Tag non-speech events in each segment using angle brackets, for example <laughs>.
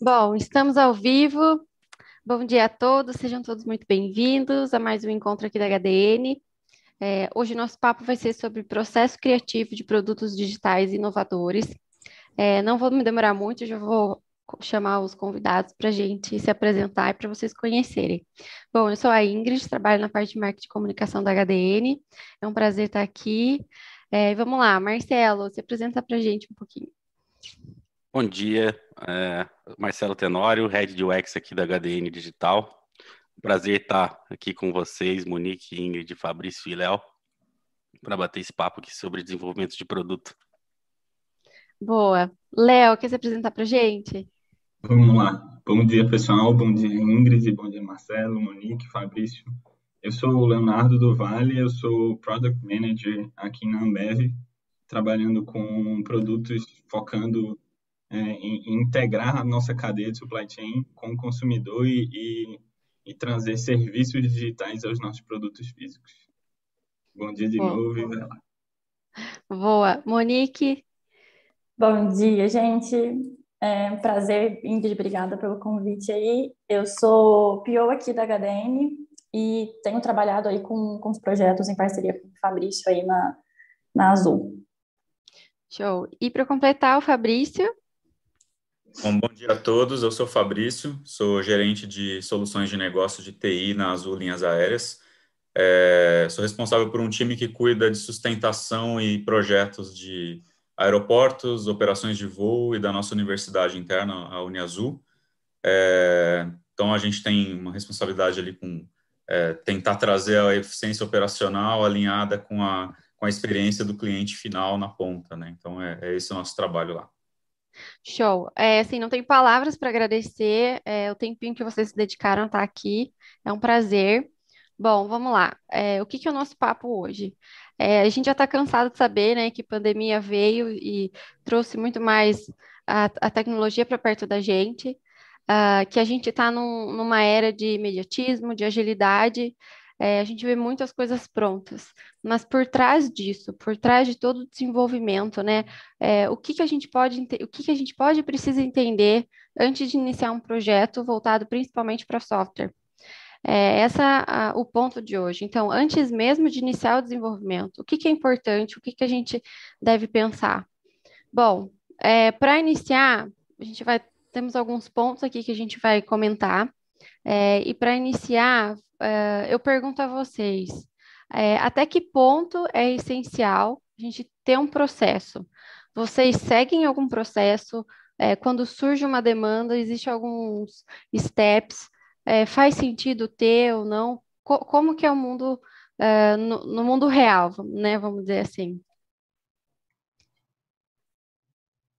Bom, estamos ao vivo. Bom dia a todos, sejam todos muito bem-vindos a mais um encontro aqui da HDN. É, hoje nosso papo vai ser sobre processo criativo de produtos digitais inovadores. É, não vou me demorar muito, já vou chamar os convidados para a gente se apresentar e para vocês conhecerem. Bom, eu sou a Ingrid, trabalho na parte de marketing e comunicação da HDN. É um prazer estar aqui. É, vamos lá, Marcelo, se apresenta para a gente um pouquinho. Bom dia, é, Marcelo Tenório, Head de UX aqui da HDN Digital. Prazer estar aqui com vocês, Monique, Ingrid, Fabrício e Léo, para bater esse papo aqui sobre desenvolvimento de produto. Boa. Léo, quer se apresentar para a gente? Vamos lá. Bom dia, pessoal. Bom dia, Ingrid. Bom dia, Marcelo, Monique, Fabrício. Eu sou o Leonardo do Vale, eu sou Product Manager aqui na Ambev, trabalhando com produtos focando é, em, integrar a nossa cadeia de supply chain com o consumidor e, e, e trazer serviços digitais aos nossos produtos físicos. Bom dia de Boa. novo e vai lá. Boa. Monique? Bom dia, gente. É um prazer, Ingrid, obrigada pelo convite aí. Eu sou PO aqui da HDN e tenho trabalhado aí com, com os projetos em parceria com o Fabrício aí na, na Azul. Show. E para completar, o Fabrício? Bom, bom dia a todos. Eu sou Fabrício, sou gerente de soluções de negócio de TI na Azul Linhas Aéreas. É, sou responsável por um time que cuida de sustentação e projetos de aeroportos, operações de voo e da nossa universidade interna, a Uniazul. É, então, a gente tem uma responsabilidade ali com é, tentar trazer a eficiência operacional alinhada com a, com a experiência do cliente final na ponta, né? Então, é, é esse o nosso trabalho lá. Show. É, assim, não tenho palavras para agradecer é, o tempinho que vocês se dedicaram a estar aqui. É um prazer. Bom, vamos lá. É, o que, que é o nosso papo hoje? É, a gente já está cansado de saber, né, que pandemia veio e trouxe muito mais a, a tecnologia para perto da gente, uh, que a gente está num, numa era de imediatismo, de agilidade, é, a gente vê muitas coisas prontas, mas por trás disso, por trás de todo o desenvolvimento, né, é, o que que a gente pode, o que que a gente pode precisa entender antes de iniciar um projeto voltado principalmente para software. É essa o ponto de hoje. Então, antes mesmo de iniciar o desenvolvimento, o que que é importante, o que que a gente deve pensar? Bom, é, para iniciar, a gente vai temos alguns pontos aqui que a gente vai comentar. É, e para iniciar, uh, eu pergunto a vocês, é, até que ponto é essencial a gente ter um processo? Vocês seguem algum processo? É, quando surge uma demanda, existe alguns steps? É, faz sentido ter ou não? Co como que é o mundo uh, no, no, mundo real, né? Vamos dizer assim.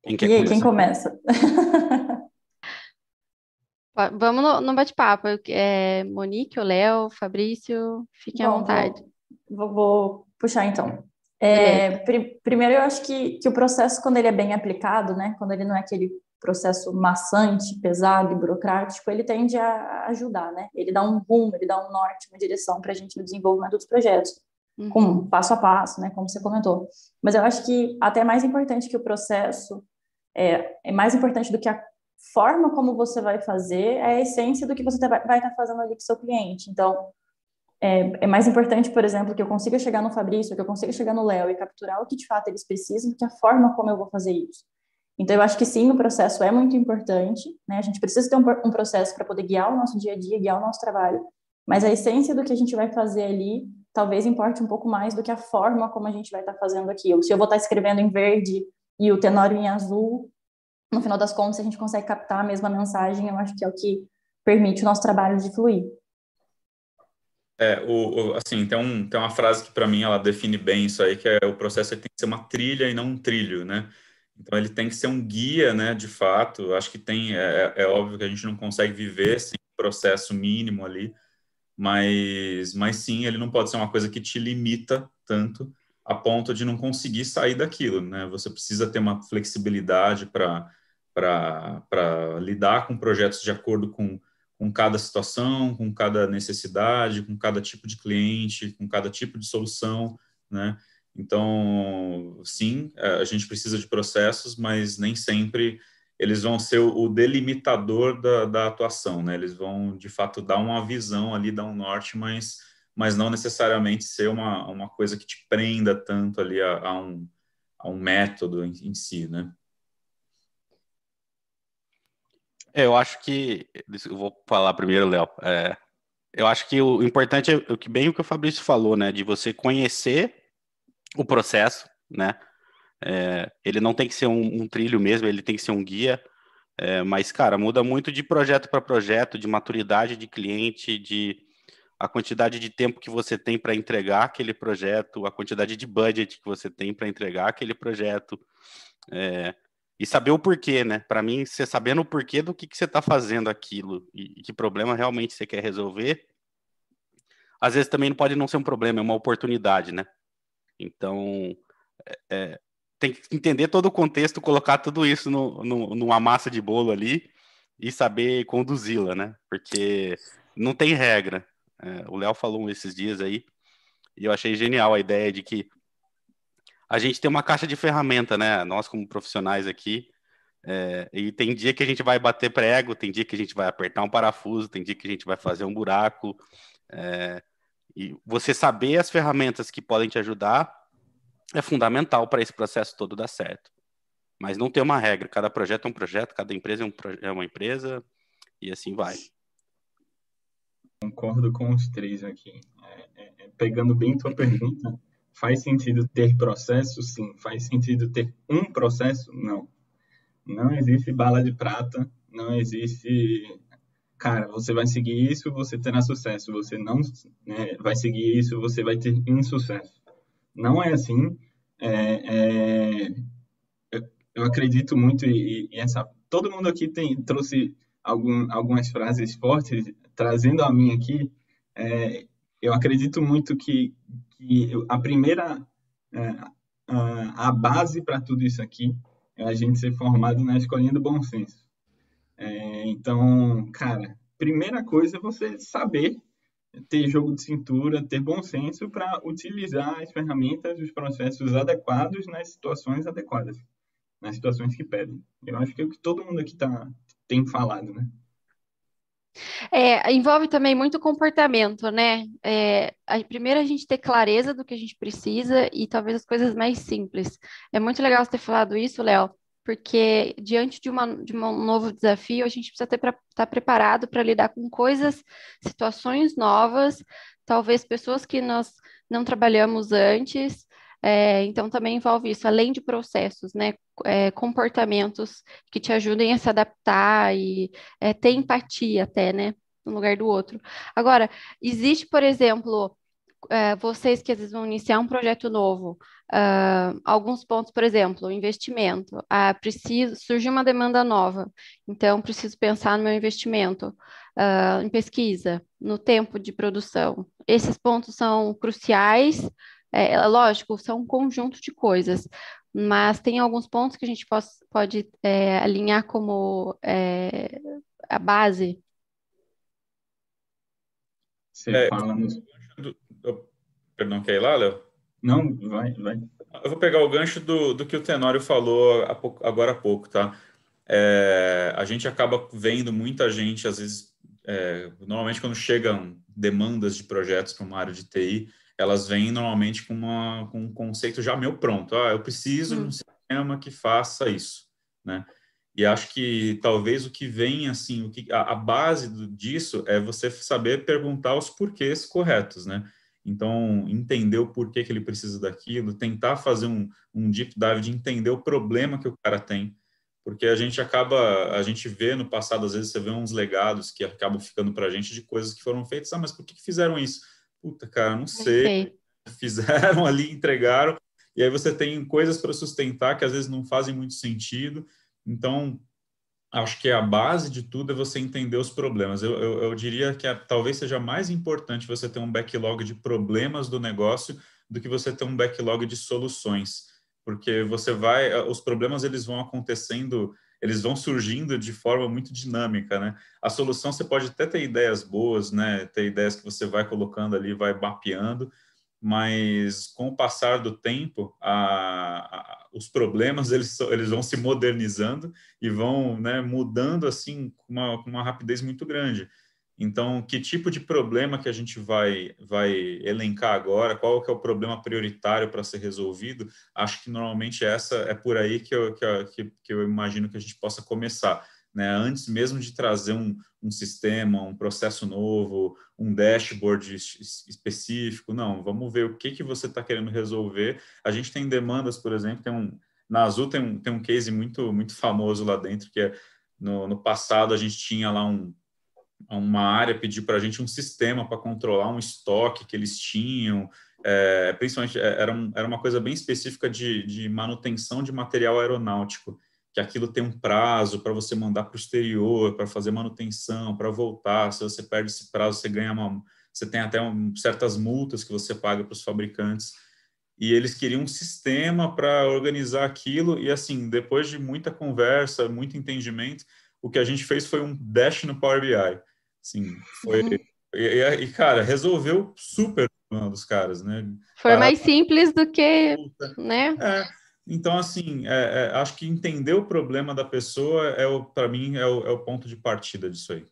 Quem, quer e aí, quem começa? <laughs> Vamos no, no bate-papo. É, Monique, o Léo, Fabrício, fiquem Bom, à vontade. Vou, vou puxar então. É, pr primeiro, eu acho que, que o processo, quando ele é bem aplicado, né, quando ele não é aquele processo maçante, pesado e burocrático, ele tende a ajudar, né? Ele dá um rumo, ele dá um norte, uma direção para a gente no desenvolvimento dos projetos, uhum. com passo a passo, né? Como você comentou. Mas eu acho que até mais importante que o processo é, é mais importante do que a forma como você vai fazer é a essência do que você tá, vai estar tá fazendo ali com seu cliente. Então, é, é, mais importante, por exemplo, que eu consiga chegar no Fabrício, que eu consiga chegar no Léo e capturar o que de fato eles precisam, que a forma como eu vou fazer isso. Então, eu acho que sim, o processo é muito importante, né? A gente precisa ter um, um processo para poder guiar o nosso dia a dia, guiar o nosso trabalho, mas a essência do que a gente vai fazer ali talvez importe um pouco mais do que a forma como a gente vai estar tá fazendo aquilo. Se eu vou estar tá escrevendo em verde e o tenório em azul, no final das contas, a gente consegue captar a mesma mensagem, eu acho que é o que permite o nosso trabalho de fluir. É, o, o, assim, tem, um, tem uma frase que para mim ela define bem isso aí, que é o processo tem que ser uma trilha e não um trilho, né? Então ele tem que ser um guia, né, de fato. Acho que tem, é, é, é óbvio que a gente não consegue viver sem processo mínimo ali, mas, mas sim, ele não pode ser uma coisa que te limita tanto a ponto de não conseguir sair daquilo, né? Você precisa ter uma flexibilidade para para lidar com projetos de acordo com, com cada situação, com cada necessidade, com cada tipo de cliente, com cada tipo de solução, né? Então, sim, a gente precisa de processos, mas nem sempre eles vão ser o delimitador da, da atuação, né? Eles vão, de fato, dar uma visão ali, dar um norte, mas, mas não necessariamente ser uma, uma coisa que te prenda tanto ali a, a um, a um método em, em si, né? É, eu acho que. Eu vou falar primeiro, Léo. É, eu acho que o importante é o que bem o que o Fabrício falou, né? De você conhecer o processo, né? É, ele não tem que ser um, um, trilho mesmo, ele tem que ser um guia. É, mas, cara, muda muito de projeto para projeto, de maturidade de cliente, de a quantidade de tempo que você tem para entregar aquele projeto, a quantidade de budget que você tem para entregar aquele projeto. É, e saber o porquê, né? Para mim, você sabendo o porquê do que, que você está fazendo aquilo e, e, que problema realmente você quer resolver, às vezes também não pode não ser um problema, é uma oportunidade, né? Então, é, é tem que entender todo o contexto, colocar tudo isso no, no, numa massa de bolo ali e saber conduzi-la, né? Porque não tem regra. É, o Léo falou esses dias aí e eu achei genial a ideia de que a gente tem uma caixa de ferramenta, né? Nós como profissionais aqui, é, e tem dia que a gente vai bater prego, tem dia que a gente vai apertar um parafuso, tem dia que a gente vai fazer um buraco. É, e você saber as ferramentas que podem te ajudar é fundamental para esse processo todo dar certo. Mas não tem uma regra, cada projeto é um projeto, cada empresa é, um, é uma empresa, e assim vai. Concordo com os três aqui. É, é, é pegando bem tua pergunta, faz sentido ter processo? Sim. Faz sentido ter um processo? Não. Não existe bala de prata, não existe cara, você vai seguir isso, você terá sucesso. Você não né, vai seguir isso, você vai ter insucesso. Não é assim. É, é, eu, eu, acredito muito e, e, essa todo mundo aqui tem trouxe algum, algumas frases fortes, trazendo a minha aqui. É, eu acredito muito que, que a primeira é, a, a base para tudo isso aqui é a gente ser formado na escolinha do bom senso. É, então, cara, primeira coisa é você saber ter jogo de cintura, ter bom senso para utilizar as ferramentas, os processos adequados nas situações adequadas, nas situações que pedem. Eu acho que é o que todo mundo aqui tá, tem falado, né? É, envolve também muito comportamento, né? É, a, primeiro a gente ter clareza do que a gente precisa e talvez as coisas mais simples. É muito legal você ter falado isso, Léo, porque diante de, uma, de um novo desafio, a gente precisa estar tá preparado para lidar com coisas, situações novas, talvez pessoas que nós não trabalhamos antes. É, então, também envolve isso, além de processos, né? É, comportamentos que te ajudem a se adaptar e é, ter empatia até, né? No lugar do outro. Agora, existe, por exemplo, é, vocês que às vezes vão iniciar um projeto novo, alguns pontos, por exemplo, investimento. Ah, preciso, surgiu uma demanda nova, então preciso pensar no meu investimento, uh, em pesquisa, no tempo de produção. Esses pontos são cruciais, é, é, lógico, são um conjunto de coisas, mas tem alguns pontos que a gente pode, pode é, alinhar como é, a base. Você é, fala no Perdão, quer ir lá, Léo? Não, vai, vai. Eu vou pegar o gancho do, do que o Tenório falou pouco, agora há pouco, tá? É, a gente acaba vendo muita gente, às vezes, é, normalmente quando chegam demandas de projetos para uma área de TI, elas vêm normalmente com, uma, com um conceito já meio pronto. Ah, eu preciso hum. de um sistema que faça isso, né? E acho que talvez o que vem, assim, o que, a, a base disso é você saber perguntar os porquês corretos, né? Então, entender o porquê que ele precisa daquilo, tentar fazer um, um deep dive de entender o problema que o cara tem, porque a gente acaba, a gente vê no passado, às vezes você vê uns legados que acabam ficando para a gente de coisas que foram feitas, ah, mas por que, que fizeram isso? Puta, cara, não sei. <laughs> Fizeram ali, entregaram, e aí você tem coisas para sustentar que às vezes não fazem muito sentido. Então, acho que a base de tudo é você entender os problemas. Eu, eu, eu diria que a, talvez seja mais importante você ter um backlog de problemas do negócio do que você ter um backlog de soluções, porque você vai, os problemas eles vão acontecendo, eles vão surgindo de forma muito dinâmica, né? A solução você pode até ter ideias boas, né? Ter ideias que você vai colocando ali, vai mapeando, mas com o passar do tempo, a, a, os problemas eles, eles vão se modernizando e vão né, mudando assim com uma, com uma rapidez muito grande. Então, que tipo de problema que a gente vai, vai elencar agora? Qual que é o problema prioritário para ser resolvido? Acho que normalmente essa é por aí que eu, que, que eu imagino que a gente possa começar. Né? Antes mesmo de trazer um, um sistema, um processo novo, um dashboard específico, não, vamos ver o que, que você está querendo resolver. A gente tem demandas, por exemplo, tem um, na Azul tem um, tem um case muito, muito famoso lá dentro, que é no, no passado a gente tinha lá um uma área pedir para a gente um sistema para controlar um estoque que eles tinham, é, principalmente é, era, um, era uma coisa bem específica de, de manutenção de material aeronáutico, que aquilo tem um prazo para você mandar para o exterior, para fazer manutenção, para voltar. Se você perde esse prazo, você ganha uma, você tem até um, certas multas que você paga para os fabricantes. E eles queriam um sistema para organizar aquilo. E assim, depois de muita conversa, muito entendimento, o que a gente fez foi um dash no Power BI. Sim, foi. Uhum. E, e, cara, resolveu super um dos caras, né? Foi mais simples do que, né? É, então, assim, é, é, acho que entender o problema da pessoa é o, para mim, é o, é o ponto de partida disso aí.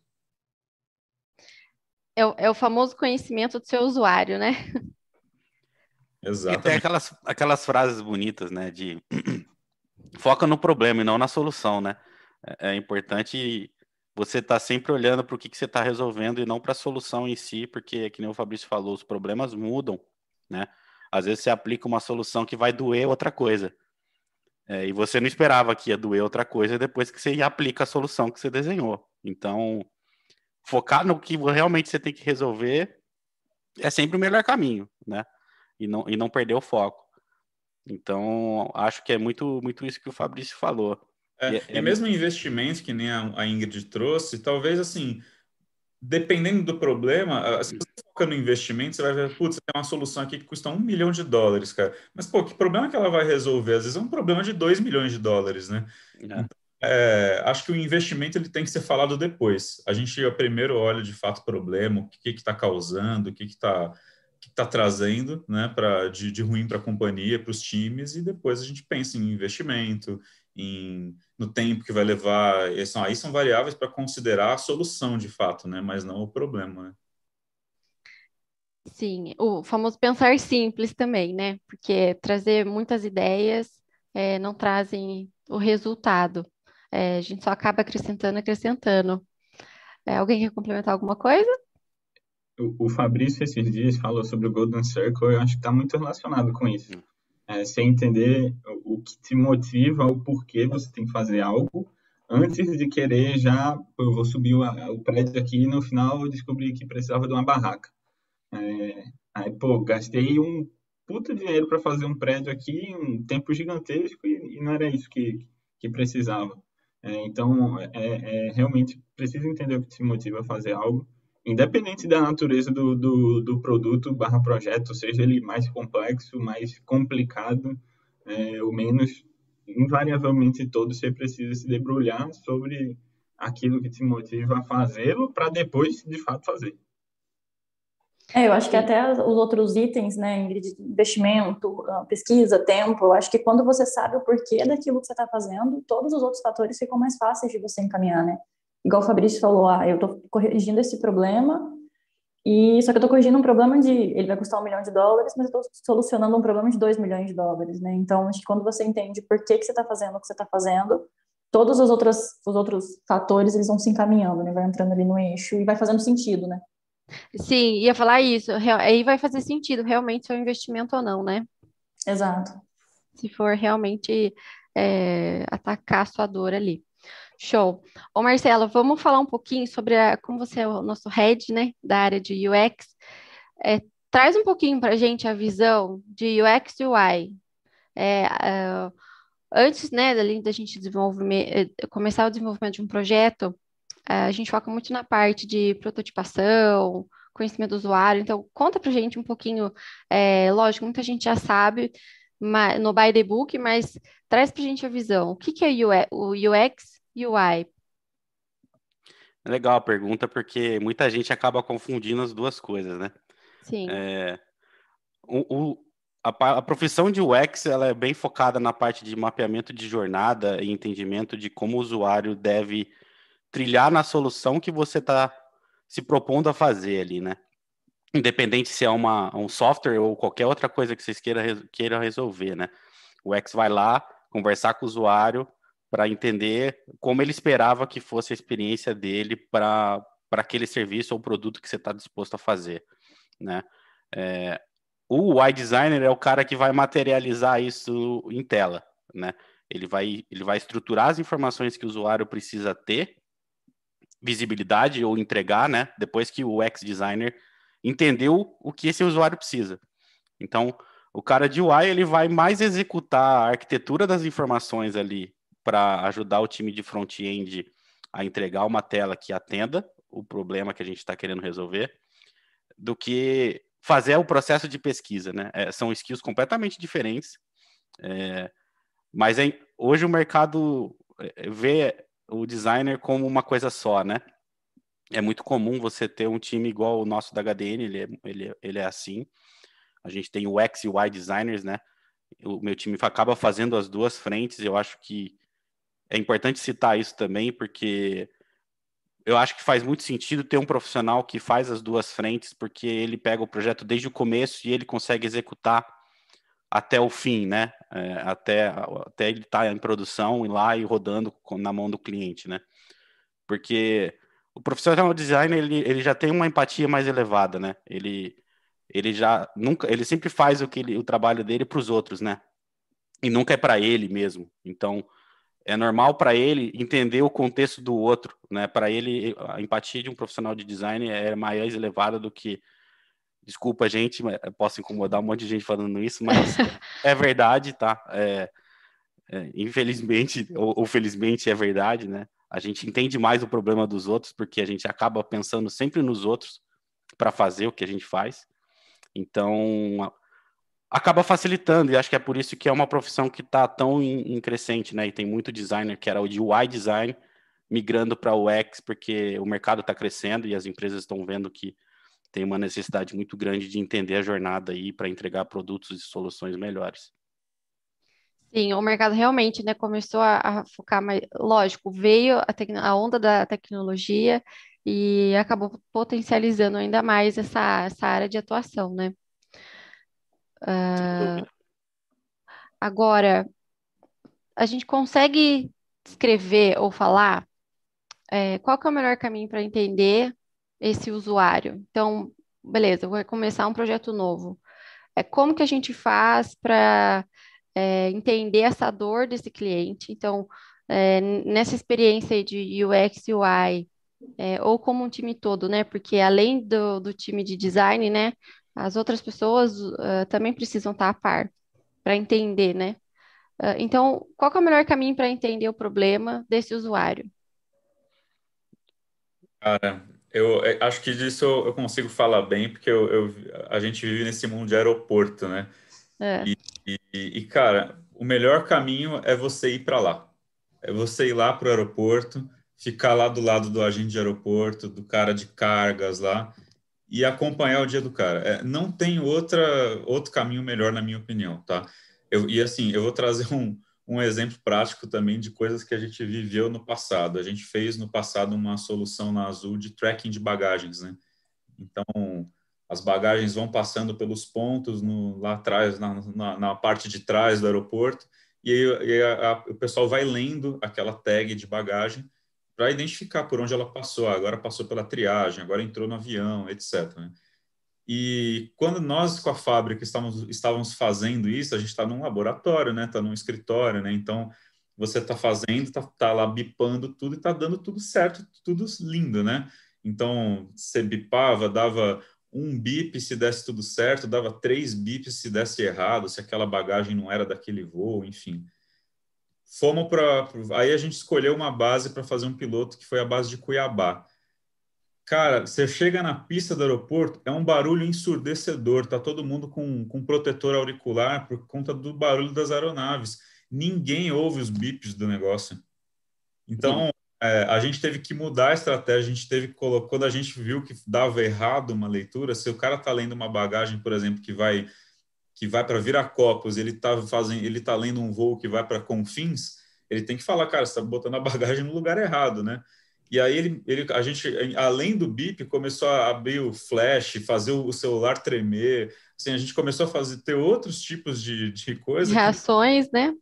É o, é o famoso conhecimento do seu usuário, né? Exato. Tem aquelas, aquelas frases bonitas, né? De <clears throat> foca no problema e não na solução, né? É, é importante você estar tá sempre olhando para o que, que você está resolvendo e não para a solução em si, porque, que nem o Fabrício falou, os problemas mudam, né? Às vezes você aplica uma solução que vai doer outra coisa. É, e você não esperava que ia doer outra coisa depois que você aplica a solução que você desenhou. Então, focar no que realmente você tem que resolver é sempre o melhor caminho, né? E não, e não perder o foco. Então, acho que é muito, muito isso que o Fabrício falou. É, e, é... mesmo investimento que nem a, a Ingrid trouxe, talvez assim, dependendo do problema, se você foca no investimento, você vai ver, putz, tem uma solução aqui que custa um milhão de dólares, cara. Mas, pô, que problema que ela vai resolver? Às vezes é um problema de dois milhões de dólares, né? É. Então, é, acho que o investimento ele tem que ser falado depois. A gente primeiro olha de fato o problema, o que está causando, o que está que está trazendo né, pra, de, de ruim para a companhia, para os times, e depois a gente pensa em investimento, em, no tempo que vai levar. São, aí são variáveis para considerar a solução de fato, né? Mas não o problema, né? Sim, o famoso pensar simples também, né? Porque trazer muitas ideias é, não trazem o resultado. É, a gente só acaba acrescentando, acrescentando. É, alguém quer complementar alguma coisa? O, o Fabrício, esses dias, falou sobre o Golden Circle, eu acho que está muito relacionado com isso. É, sem entender o que te motiva, o porquê você tem que fazer algo, antes de querer já, eu vou subir o, o prédio aqui e no final eu descobri que precisava de uma barraca. É, aí, pô, gastei um puta dinheiro para fazer um prédio aqui, um tempo gigantesco e, e não era isso que, que precisava. É, então, é, é, realmente precisa entender o que te motiva a fazer algo independente da natureza do, do, do produto barra projeto, seja ele mais complexo, mais complicado é, ou menos, invariavelmente todo você precisa se debrulhar sobre aquilo que te motiva a fazê-lo para depois, de fato, fazer. É, eu acho que até os outros itens, né, Ingrid, investimento, ah, pesquisa, tempo, eu acho que quando você sabe o porquê daquilo que você está fazendo, todos os outros fatores ficam mais fáceis de você encaminhar, né? Igual o Fabrício falou, ah, eu estou corrigindo esse problema, e só que eu estou corrigindo um problema de, ele vai custar um milhão de dólares, mas eu estou solucionando um problema de dois milhões de dólares, né? Então, acho que quando você entende por que, que você está fazendo o que você está fazendo, todos os outros, os outros fatores, eles vão se encaminhando, né? Vai entrando ali no eixo e vai fazendo sentido, né? Sim, ia falar isso. Aí vai fazer sentido realmente se é um investimento ou não, né? Exato. Se for realmente é, atacar a sua dor ali. Show. Ô Marcelo, vamos falar um pouquinho sobre a, como você é o nosso head, né, da área de UX. É, traz um pouquinho para a gente a visão de UX e UI. É, uh, antes, né, da gente eh, começar o desenvolvimento de um projeto, uh, a gente foca muito na parte de prototipação, conhecimento do usuário. Então, conta para a gente um pouquinho. É, lógico, muita gente já sabe no by the book, mas traz para a gente a visão. O que, que é o UX UI? Legal a pergunta, porque muita gente acaba confundindo as duas coisas, né? Sim. É, o, o a, a, profissão de UX ela é bem focada na parte de mapeamento de jornada e entendimento de como o usuário deve trilhar na solução que você está se propondo a fazer ali, né? Independente se é uma, um software ou qualquer outra coisa que vocês queiram, queiram resolver, né? O UX vai lá conversar com o usuário para entender como ele esperava que fosse a experiência dele para aquele serviço ou produto que você está disposto a fazer, né? É, o UI designer é o cara que vai materializar isso em tela, né? Ele vai, ele vai estruturar as informações que o usuário precisa ter, visibilidade ou entregar, né? Depois que o UX designer entendeu o que esse usuário precisa. Então, o cara de UI ele vai mais executar a arquitetura das informações ali para ajudar o time de front-end a entregar uma tela que atenda o problema que a gente está querendo resolver, do que fazer o processo de pesquisa, né? É, são skills completamente diferentes, é, mas é, hoje o mercado é, vê o designer como uma coisa só, né? É muito comum você ter um time igual o nosso da HDN, ele é, ele, ele é assim. A gente tem o X e o Y designers, né? O meu time acaba fazendo as duas frentes. Eu acho que é importante citar isso também, porque eu acho que faz muito sentido ter um profissional que faz as duas frentes, porque ele pega o projeto desde o começo e ele consegue executar até o fim, né? É, até, até ele estar tá em produção e lá e rodando na mão do cliente, né? Porque o profissional designer ele, ele já tem uma empatia mais elevada, né? Ele ele já nunca ele sempre faz o que ele, o trabalho dele para os outros, né? E nunca é para ele mesmo. Então é normal para ele entender o contexto do outro, né? Para ele, a empatia de um profissional de design é mais elevada do que. Desculpa, gente, posso incomodar um monte de gente falando isso, mas <laughs> é verdade, tá? É, é, infelizmente <laughs> ou, ou, felizmente é verdade, né? A gente entende mais o problema dos outros porque a gente acaba pensando sempre nos outros para fazer o que a gente faz. Então, acaba facilitando, e acho que é por isso que é uma profissão que está tão em, em, crescente, né? E tem muito designer que era o de UI design migrando para o UX, porque o mercado está crescendo e as empresas estão vendo que tem uma necessidade muito grande de entender a jornada aí para entregar produtos e soluções melhores. Sim, o mercado realmente né, começou a, a focar mais. Lógico, veio a, a, onda da tecnologia e acabou potencializando ainda mais essa, essa área de atuação, né? Uh, agora, a gente consegue escrever ou falar é, qual é o melhor caminho para entender esse usuário? Então, beleza, vou começar um projeto novo. É como que a gente faz para é, entender essa dor desse cliente? Então, é, nessa experiência de UX UI, é, ou como um time todo, né? Porque além do, do time de design, né? As outras pessoas uh, também precisam estar a par para entender, né? Uh, então, qual é o melhor caminho para entender o problema desse usuário? Cara, eu, eu acho que disso eu, eu, consigo falar bem, porque eu, eu, a gente vive nesse mundo de aeroporto, né? É. E, e, e, cara, o melhor caminho é você ir para lá. É você ir lá para o aeroporto, ficar lá do lado do agente de aeroporto, do cara de cargas lá, e acompanhar o dia do cara. É, não tem outra, outro caminho melhor, na minha opinião, tá? Eu, e assim, eu vou trazer um, um exemplo prático também de coisas que a gente viveu no passado. A gente fez no passado uma solução na Azul de tracking de bagagens, né? Então, as bagagens vão passando pelos pontos no, lá atrás, na, na, na, parte de trás do aeroporto, e aí, e a, a, o pessoal vai lendo aquela tag de bagagem para identificar por onde ela passou. Ah, agora passou pela triagem, agora entrou no avião, etc. Né? E quando nós com a fábrica estávamos, estávamos fazendo isso, a gente está num laboratório, né? Está num escritório, né? Então você está fazendo, está tá lá bipando tudo e está dando tudo certo, tudo lindo, né? Então você bipava, dava um bip se desse tudo certo, dava três bips se desse errado, se aquela bagagem não era daquele voo, enfim. Fomos para. Aí a gente escolheu uma base para fazer um piloto que foi a base de Cuiabá. Cara, você chega na pista do aeroporto, é um barulho ensurdecedor, tá todo mundo com, com protetor auricular por conta do barulho das aeronaves. Ninguém ouve os bips do negócio. Então, é, a gente teve que mudar a estratégia, a gente teve que colocar, quando a gente viu que dava errado uma leitura, se o cara tá lendo uma bagagem, por exemplo, que vai que vai para Viracopos, ele está fazendo, ele tá lendo um voo que vai para Confins, ele tem que falar, cara, você está botando a bagagem no lugar errado, né? E aí ele, ele, a gente, além do bip, começou a abrir o flash, fazer o celular tremer. Assim, a gente começou a fazer ter outros tipos de, de coisas. Reações, que, né?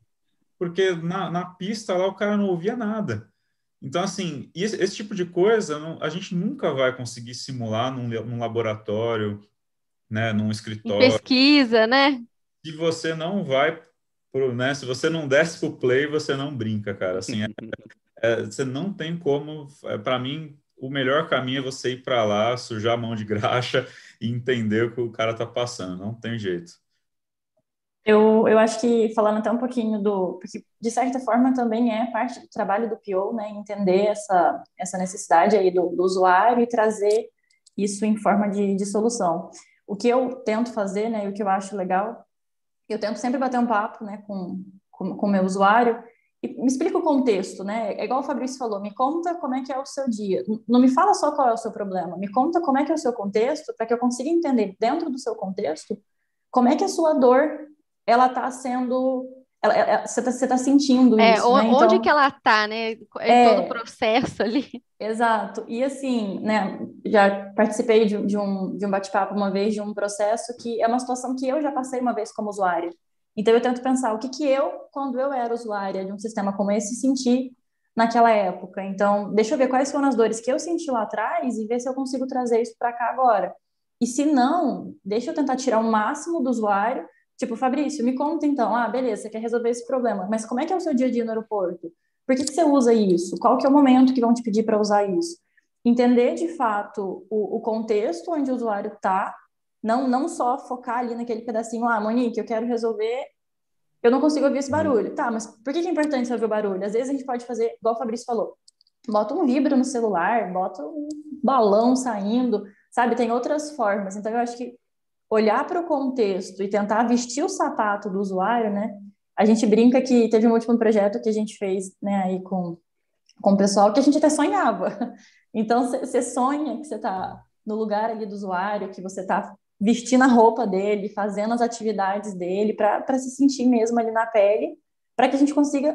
Porque na, na pista lá o cara não ouvia nada. Então, assim, esse, esse tipo de coisa não, a gente nunca vai conseguir simular num, num laboratório, né, num escritório. Em pesquisa, né? Se você não vai pro, né, se você não desce pro play, você não brinca, cara. Assim, é, é, você não tem como. É, para mim, o melhor caminho é você ir para lá, sujar a mão de graxa e entender o que o cara tá passando. Não tem jeito. Eu, eu acho que falando até um pouquinho do. Porque, de certa forma, também é parte do trabalho do PO, né? Entender essa, essa necessidade aí do, do usuário e trazer isso em forma de, de solução. O que eu tento fazer, né? E o que eu acho legal, eu tento sempre bater um papo, né? Com o com meu usuário e me explica o contexto, né? É igual o Fabrício falou, me conta como é que é o seu dia. Não me fala só qual é o seu problema, me conta como é que é o seu contexto, para que eu consiga entender dentro do seu contexto como é que a sua dor ela está sendo ela, ela, você está tá sentindo é, isso, né? Onde então, que ela está, né? Em é, todo o processo ali. Exato. E assim, né? Já participei de, de um, de um bate-papo uma vez de um processo que é uma situação que eu já passei uma vez como usuária. Então eu tento pensar o que que eu, quando eu era usuária de um sistema como esse, senti naquela época. Então, deixa eu ver quais foram as dores que eu senti lá atrás e ver se eu consigo trazer isso para cá agora. E se não, deixa eu tentar tirar o máximo do usuário Tipo, Fabrício, me conta então, ah, beleza, você quer resolver esse problema, mas como é que é o seu dia a dia no aeroporto? Por que, que você usa isso? Qual que é o momento que vão te pedir para usar isso? Entender de fato o, o contexto onde o usuário está, não, não só focar ali naquele pedacinho, ah, Monique, eu quero resolver, eu não consigo ouvir esse uhum. barulho. Tá, mas por que, que é importante ouvir o barulho? Às vezes a gente pode fazer, igual o Fabrício falou, bota um vibro no celular, bota um balão saindo, sabe? Tem outras formas. Então, eu acho que olhar para o contexto e tentar vestir o sapato do usuário, né? A gente brinca que teve um último projeto que a gente fez, né, aí com, com o pessoal que a gente até sonhava. <laughs> Então, você sonha que você está no lugar ali do usuário, que você está vestindo a roupa dele, fazendo as atividades dele, para se sentir mesmo ali na pele, para que a gente consiga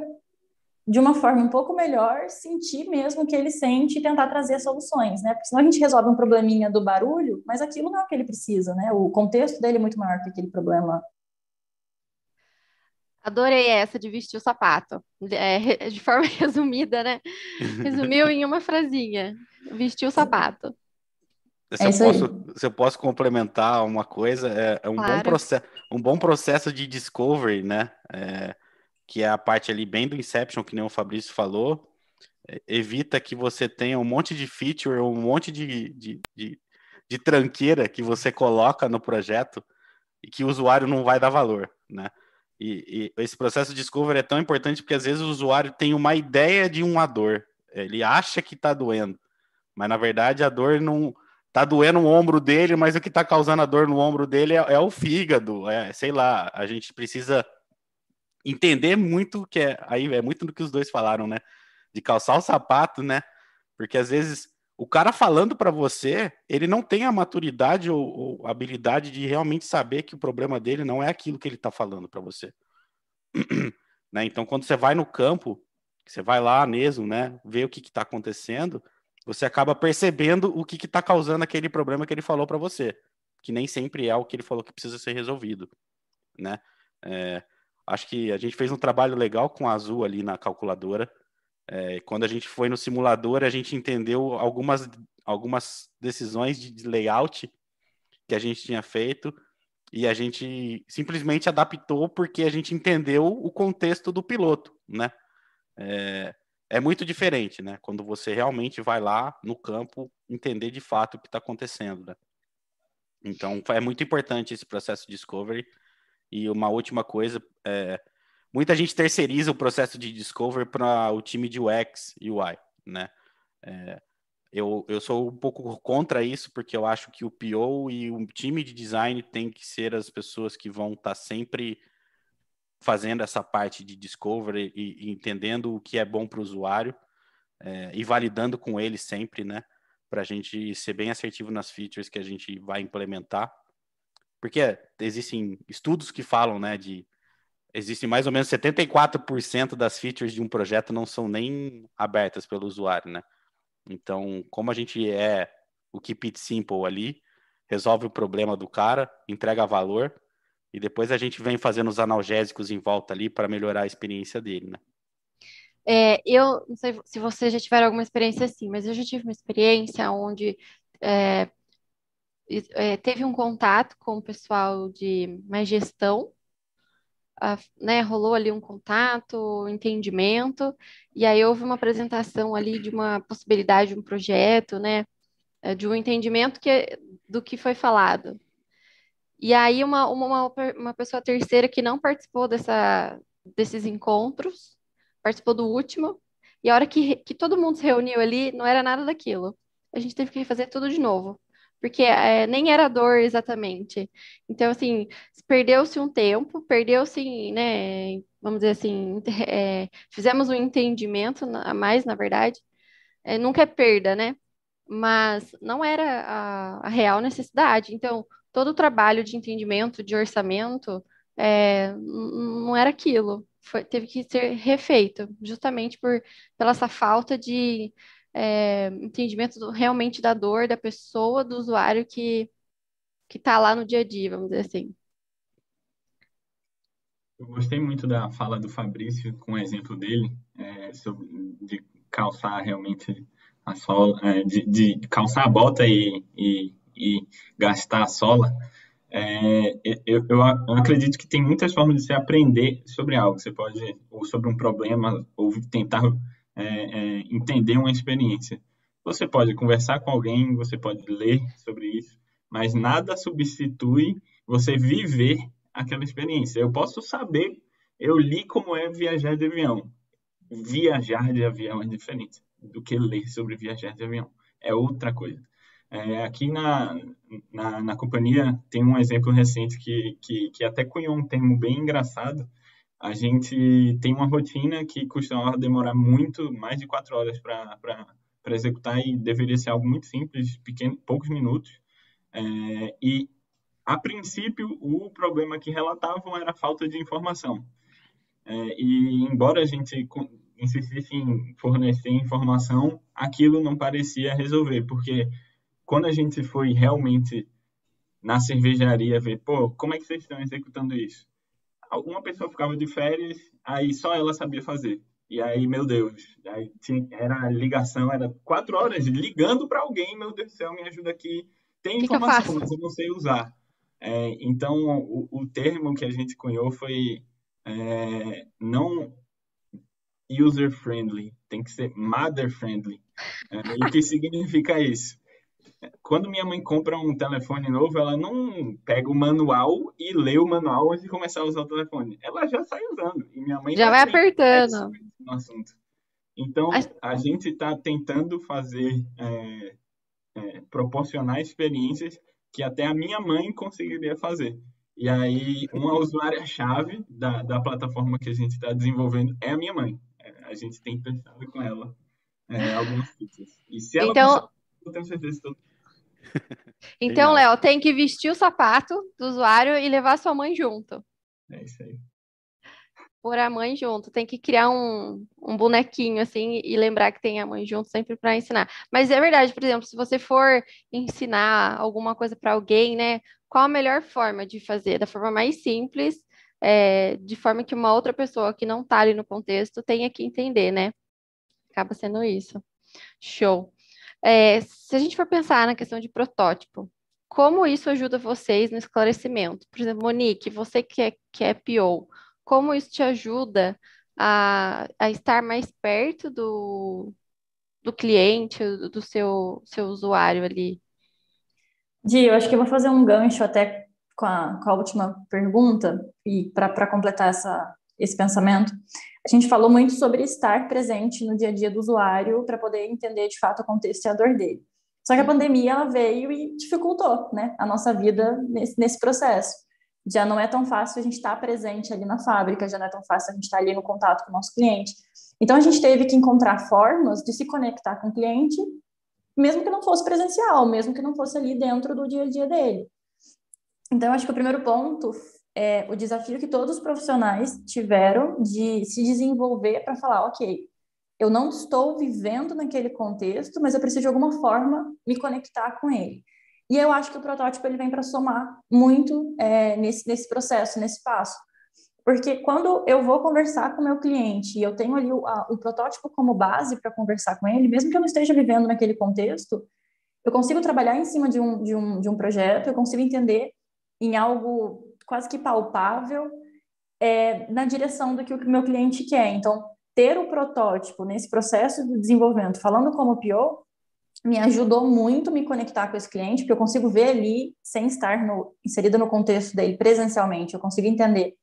de uma forma um pouco melhor, sentir mesmo o que ele sente e tentar trazer soluções, né? Porque senão a gente resolve um probleminha do barulho, mas aquilo não é o que ele precisa, né? O contexto dele é muito maior que aquele problema. Adorei essa de vestir o sapato. É, de forma <laughs> resumida, né? Resumiu em uma frasinha. Vestir o sapato. Se, é eu posso, se eu posso complementar uma coisa, é, é um, claro. bom processo, um bom processo de discovery, né? É, que é a parte ali bem do Inception, que nem o Fabrício falou, é, evita que você tenha um monte de feature, um monte de, de, de, de tranqueira que você coloca no projeto e que o usuário não vai dar valor, né? E, e, esse processo de discovery é tão importante porque às vezes o usuário tem uma ideia de uma dor, ele acha que está doendo, mas na verdade a dor não está doendo o ombro dele, mas o que está causando a dor no ombro dele é, é o fígado, é, sei lá, a gente precisa entender muito que é aí é muito do que os dois falaram, né? De calçar o sapato, né? Porque às vezes o cara falando para você, ele não tem a maturidade ou, ou, habilidade de realmente saber que o problema dele não é aquilo que ele está falando para você. <clears throat> né? Então, quando você vai no campo, você vai lá mesmo, né? Ver o que está acontecendo, você acaba percebendo o que está causando aquele problema que ele falou para você, que nem sempre é o que ele falou que precisa ser resolvido, né? É, Acho que a gente fez um trabalho legal com a Azul ali na calculadora. É, quando a gente foi no simulador, a gente entendeu algumas, algumas decisões de layout que a gente tinha feito e a gente simplesmente adaptou porque a gente entendeu o contexto do piloto, né? É, é muito diferente, né? Quando você realmente vai lá no campo entender de fato o que está acontecendo, né? Então, é muito importante esse processo de discovery. E uma última coisa, é, muita gente terceiriza o processo de discovery para o time de UX e UI, né? É, eu, eu sou um pouco contra isso, porque eu acho que o PO e o time de design tem que ser as pessoas que vão estar tá sempre fazendo essa parte de discovery e, e entendendo o que é bom para o usuário é, e validando com ele sempre, né? Para a gente ser bem assertivo nas features que a gente vai implementar Porque existem estudos que falam, né, de existem mais ou menos 74% das features de um projeto não são nem abertas pelo usuário, né? Então, como a gente é o keep it simple ali, resolve o problema do cara, entrega valor e depois a gente vem fazendo os analgésicos em volta ali para melhorar a experiência dele, né? É, eu não sei se você já tiver alguma experiência assim, mas eu já tive uma experiência onde é, é, teve um contato com o pessoal de mais gestão, a, né, rolou ali um contato, entendimento, e aí houve uma apresentação ali de uma possibilidade de um projeto, né, é, de um entendimento que, do que foi falado. E aí uma, uma, uma pessoa terceira que não participou dessa, desses encontros, participou do último, e a hora que, que todo mundo se reuniu ali, não era nada daquilo. A gente teve que fazer tudo de novo porque é, nem era dor exatamente. Então, assim, perdeu-se um tempo, perdeu-se, né, vamos dizer assim, é, fizemos um entendimento a mais, na verdade, é, nunca é perda, né? Mas não era a, a, real necessidade. Então, todo o trabalho de entendimento, de orçamento, é, não era aquilo. Foi, teve que ser refeito, justamente por pela essa falta de é, entendimento do, realmente da dor da pessoa, do usuário que que está lá no dia a dia, vamos dizer assim. Eu gostei muito da fala do Fabrício com o exemplo dele é, sobre, de calçar realmente a sola, é, de, de, calçar a bota e, e, e gastar a sola. É, eu, eu, acredito que tem muitas formas de se aprender sobre algo. Você pode, ou sobre um problema, ou tentar é, é, entender uma experiência. Você pode conversar com alguém, você pode ler sobre isso, mas nada substitui você viver aquela experiência. Eu posso saber, eu li como é viajar de avião. Viajar de avião é diferente do que ler sobre viajar de avião. É outra coisa. É, aqui na, na, na, companhia tem um exemplo recente que, que, que até cunhou um termo bem engraçado, a gente tem uma rotina que costuma demorar muito, mais de quatro horas para executar e deveria ser algo muito simples, pequeno, poucos minutos. É, e, a princípio, o problema que relatavam era a falta de informação. É, e, embora a gente insistisse em fornecer informação, aquilo não parecia resolver, porque quando a gente foi realmente na cervejaria ver, pô, como é que vocês estão executando isso? Uma pessoa ficava de férias, aí só ela sabia fazer. E aí, meu Deus, aí tinha, era ligação, era quatro horas ligando para alguém, meu Deus do céu, me ajuda aqui. Tem informação, que mas eu não sei usar. É, então, o, o, termo que a gente cunhou foi é, não user-friendly, tem que ser mother-friendly. É, o que significa isso? Quando minha mãe compra um telefone novo, ela não pega o manual e lê o manual antes de começar a usar o telefone. Ela já sai usando. E minha mãe já vai apertando. No assunto. Então, a gente está tentando fazer, é, é, proporcionar experiências que até a minha mãe conseguiria fazer. E aí, uma usuária-chave da, da plataforma que a gente está desenvolvendo é a minha mãe. É, a gente tem pensado com ela é, algumas coisas. E se ela então, eu tenho certeza que <laughs> Então, Léo, tem que vestir o sapato do usuário e levar sua mãe junto. É isso aí. Pôr a mãe junto. Tem que criar um, um bonequinho assim e lembrar que tem a mãe junto sempre para ensinar. Mas é verdade, por exemplo, se você for ensinar alguma coisa para alguém, né? Qual a melhor forma de fazer? Da forma mais simples, é, de forma que uma outra pessoa que não está ali no contexto tenha que entender, né? Acaba sendo isso. Show. É, se a gente for pensar na questão de protótipo, como isso ajuda vocês no esclarecimento? Por exemplo, Monique, você que é, que é PO, como isso te ajuda a, a estar mais perto do, do cliente, do, seu, seu usuário ali? Di, eu acho que eu vou fazer um gancho até com a, com a última pergunta, e para completar essa, esse pensamento, a gente falou muito sobre estar presente no dia a dia do usuário para poder entender de fato o contexto e a dor dele. Só que a pandemia ela veio e dificultou né, a nossa vida nesse, nesse processo. Já não é tão fácil a gente estar tá presente ali na fábrica, já não é tão fácil a gente estar tá ali no contato com o nosso cliente. Então a gente teve que encontrar formas de se conectar com o cliente, mesmo que não fosse presencial, mesmo que não fosse ali dentro do dia a dia dele. Então, acho que o primeiro ponto é o desafio que todos os profissionais tiveram de se desenvolver para falar, ok, eu não estou vivendo naquele contexto, mas eu preciso de alguma forma me conectar com ele. E eu acho que o protótipo ele vem para somar muito é, nesse, nesse processo, nesse passo. Porque quando eu vou conversar com o meu cliente e eu tenho ali o, a, o protótipo como base para conversar com ele, mesmo que eu não esteja vivendo naquele contexto, eu consigo trabalhar em cima de um, de um, de um projeto, eu consigo entender em algo quase que palpável é, na direção do que o meu cliente quer. Então, ter o protótipo nesse processo de desenvolvimento, falando como PO, me ajudou muito me conectar com esse cliente, porque eu consigo ver ali, sem estar no, inserida no contexto dele presencialmente, eu consigo entender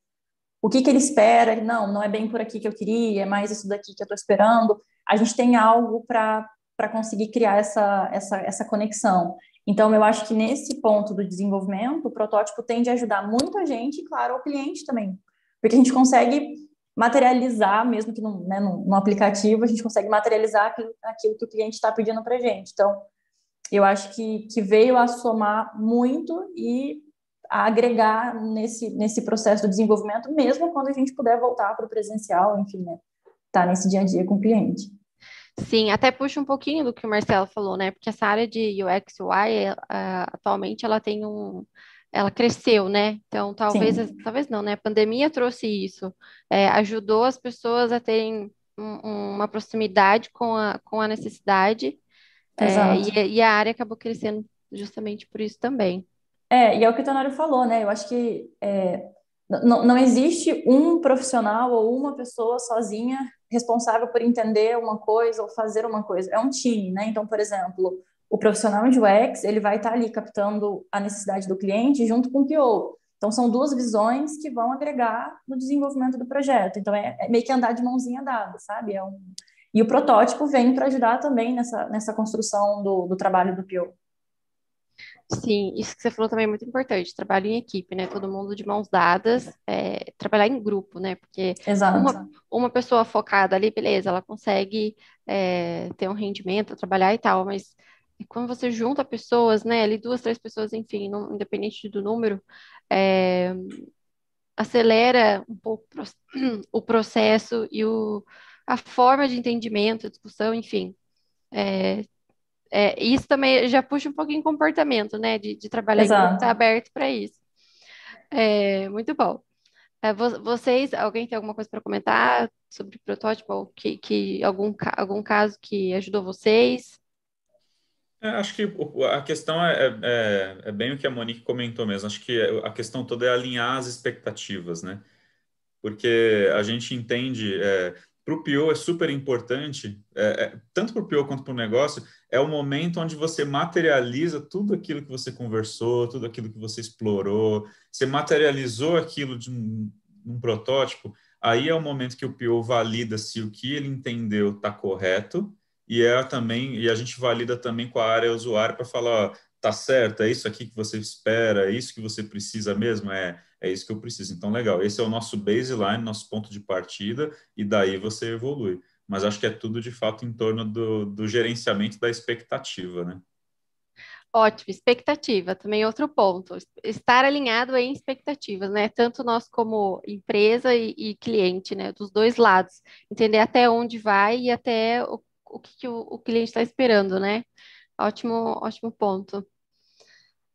o que, que ele espera, não, não é bem por aqui que eu queria, é mais isso daqui que eu estou esperando. A gente tem algo para conseguir criar essa, essa, essa conexão. Então, eu acho que nesse ponto do desenvolvimento, o protótipo tende a ajudar muito a gente e, claro, ao cliente também. Porque a gente consegue materializar, mesmo que no, né, no aplicativo, a gente consegue materializar aquilo, aquilo que o cliente está pedindo para a gente. Então, eu acho que, que veio a somar muito e a agregar nesse, nesse processo de desenvolvimento, mesmo quando a gente puder voltar para o presencial, enfim, né? Tá nesse dia a dia com o cliente. Sim, até puxa um pouquinho do que o Marcelo falou, né? Porque essa área de UX UI, uh, atualmente, ela tem um, ela cresceu, né? Então, talvez, Sim. talvez não, né? A pandemia trouxe isso, é, ajudou as pessoas a terem um, uma proximidade com a, com a necessidade, é, e, e, a área acabou crescendo justamente por isso também. É, e é o que o Tonário falou, né? Eu acho que é, não, não existe um profissional ou uma pessoa sozinha responsável por entender uma coisa ou fazer uma coisa. É um time, né? Então, por exemplo, o profissional de UX, ele vai estar ali captando a necessidade do cliente junto com o PO. Então, são duas visões que vão agregar no desenvolvimento do projeto. Então, é, é meio que andar de mãozinha dada, sabe? É um... E o protótipo vem para ajudar também nessa, nessa construção do, do trabalho do PO. Sim, isso que você falou também é muito importante, trabalho em equipe, né? Todo mundo de mãos dadas, é, trabalhar em grupo, né? Porque uma, uma pessoa focada ali, beleza, ela consegue é, ter um rendimento, trabalhar e tal, mas quando você junta pessoas, né? Ali duas, três pessoas, enfim, não, independente do número, é, acelera um pouco <clears throat> o processo e o, a forma de entendimento, discussão, enfim. É, é, isso também já puxa um pouquinho comportamento, né? De, de trabalhar Exato. em estar aberto para isso. É, muito bom. É, vocês, alguém tem alguma coisa para comentar sobre protótipo ou que, que algum, algum caso que ajudou vocês? É, acho que a questão é, é, é, é, bem o que a Monique comentou mesmo. Acho que a questão toda é alinhar as expectativas, né? Porque a gente entende, é, para o PO é super importante, é, é, tanto para o PO quanto para o negócio, é o momento onde você materializa tudo aquilo que você conversou, tudo aquilo que você explorou, você materializou aquilo de um, um protótipo, aí é o momento que o PO valida se o que ele entendeu está correto, e é também e a gente valida também com a área usuária para falar, ó, tá certo, é isso aqui que você espera, é isso que você precisa mesmo, é é isso que eu preciso. Então, legal, esse é o nosso baseline, nosso ponto de partida, e daí você evolui. Mas acho que é tudo de fato em torno do, do gerenciamento da expectativa, né? Ótimo, expectativa, também outro ponto. Estar alinhado em expectativas, né? Tanto nós como empresa e, e cliente, né? Dos dois lados. Entender até onde vai e até o, o que, que o, o cliente está esperando, né? Ótimo, ótimo ponto.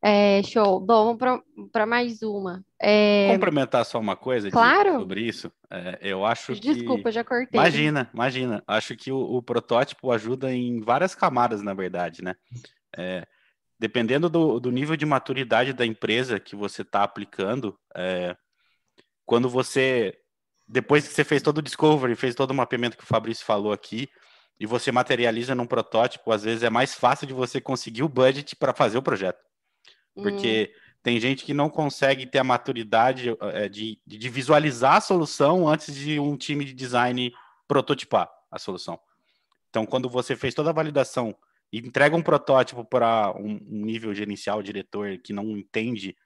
É, show. Bom, vamos para mais uma. É... Complementar só uma coisa claro. sobre isso. É, eu acho Desculpa, que. Desculpa, já cortei. Imagina, imagina. Acho que o, o protótipo ajuda em várias camadas, na verdade, né? É, dependendo do, do, nível de maturidade da empresa que você está aplicando, é, quando você. Depois que você fez todo o discovery, fez todo o mapeamento que o Fabrício falou aqui, e você materializa num protótipo, às vezes é mais fácil de você conseguir o budget para fazer o projeto. Porque hum. tem gente que não consegue ter a maturidade é, de, de visualizar a solução antes de um time de design prototipar a solução. Então, quando você fez toda a validação e entrega um protótipo para um, um, nível gerencial, diretor, que não entende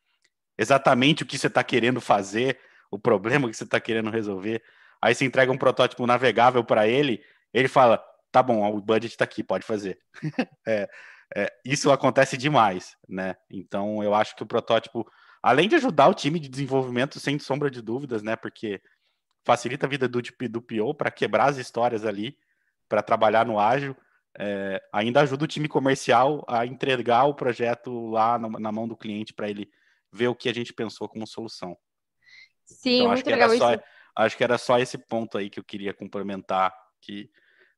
exatamente o que você está querendo fazer, o problema que você está querendo resolver, aí você entrega um protótipo navegável para ele, ele fala: tá bom, o budget está aqui, pode fazer. <laughs> é, é, isso acontece demais, né? Então eu acho que o protótipo além de ajudar o time de desenvolvimento, sem sombra de dúvidas, né? Porque facilita a vida do, do PO para quebrar as histórias ali, para trabalhar no ágil. É, ainda ajuda o time comercial a entregar o projeto lá na, na mão do cliente para ele ver o que a gente pensou como solução. Sim, então, muito legal só, Acho que era só esse ponto aí que eu queria complementar, que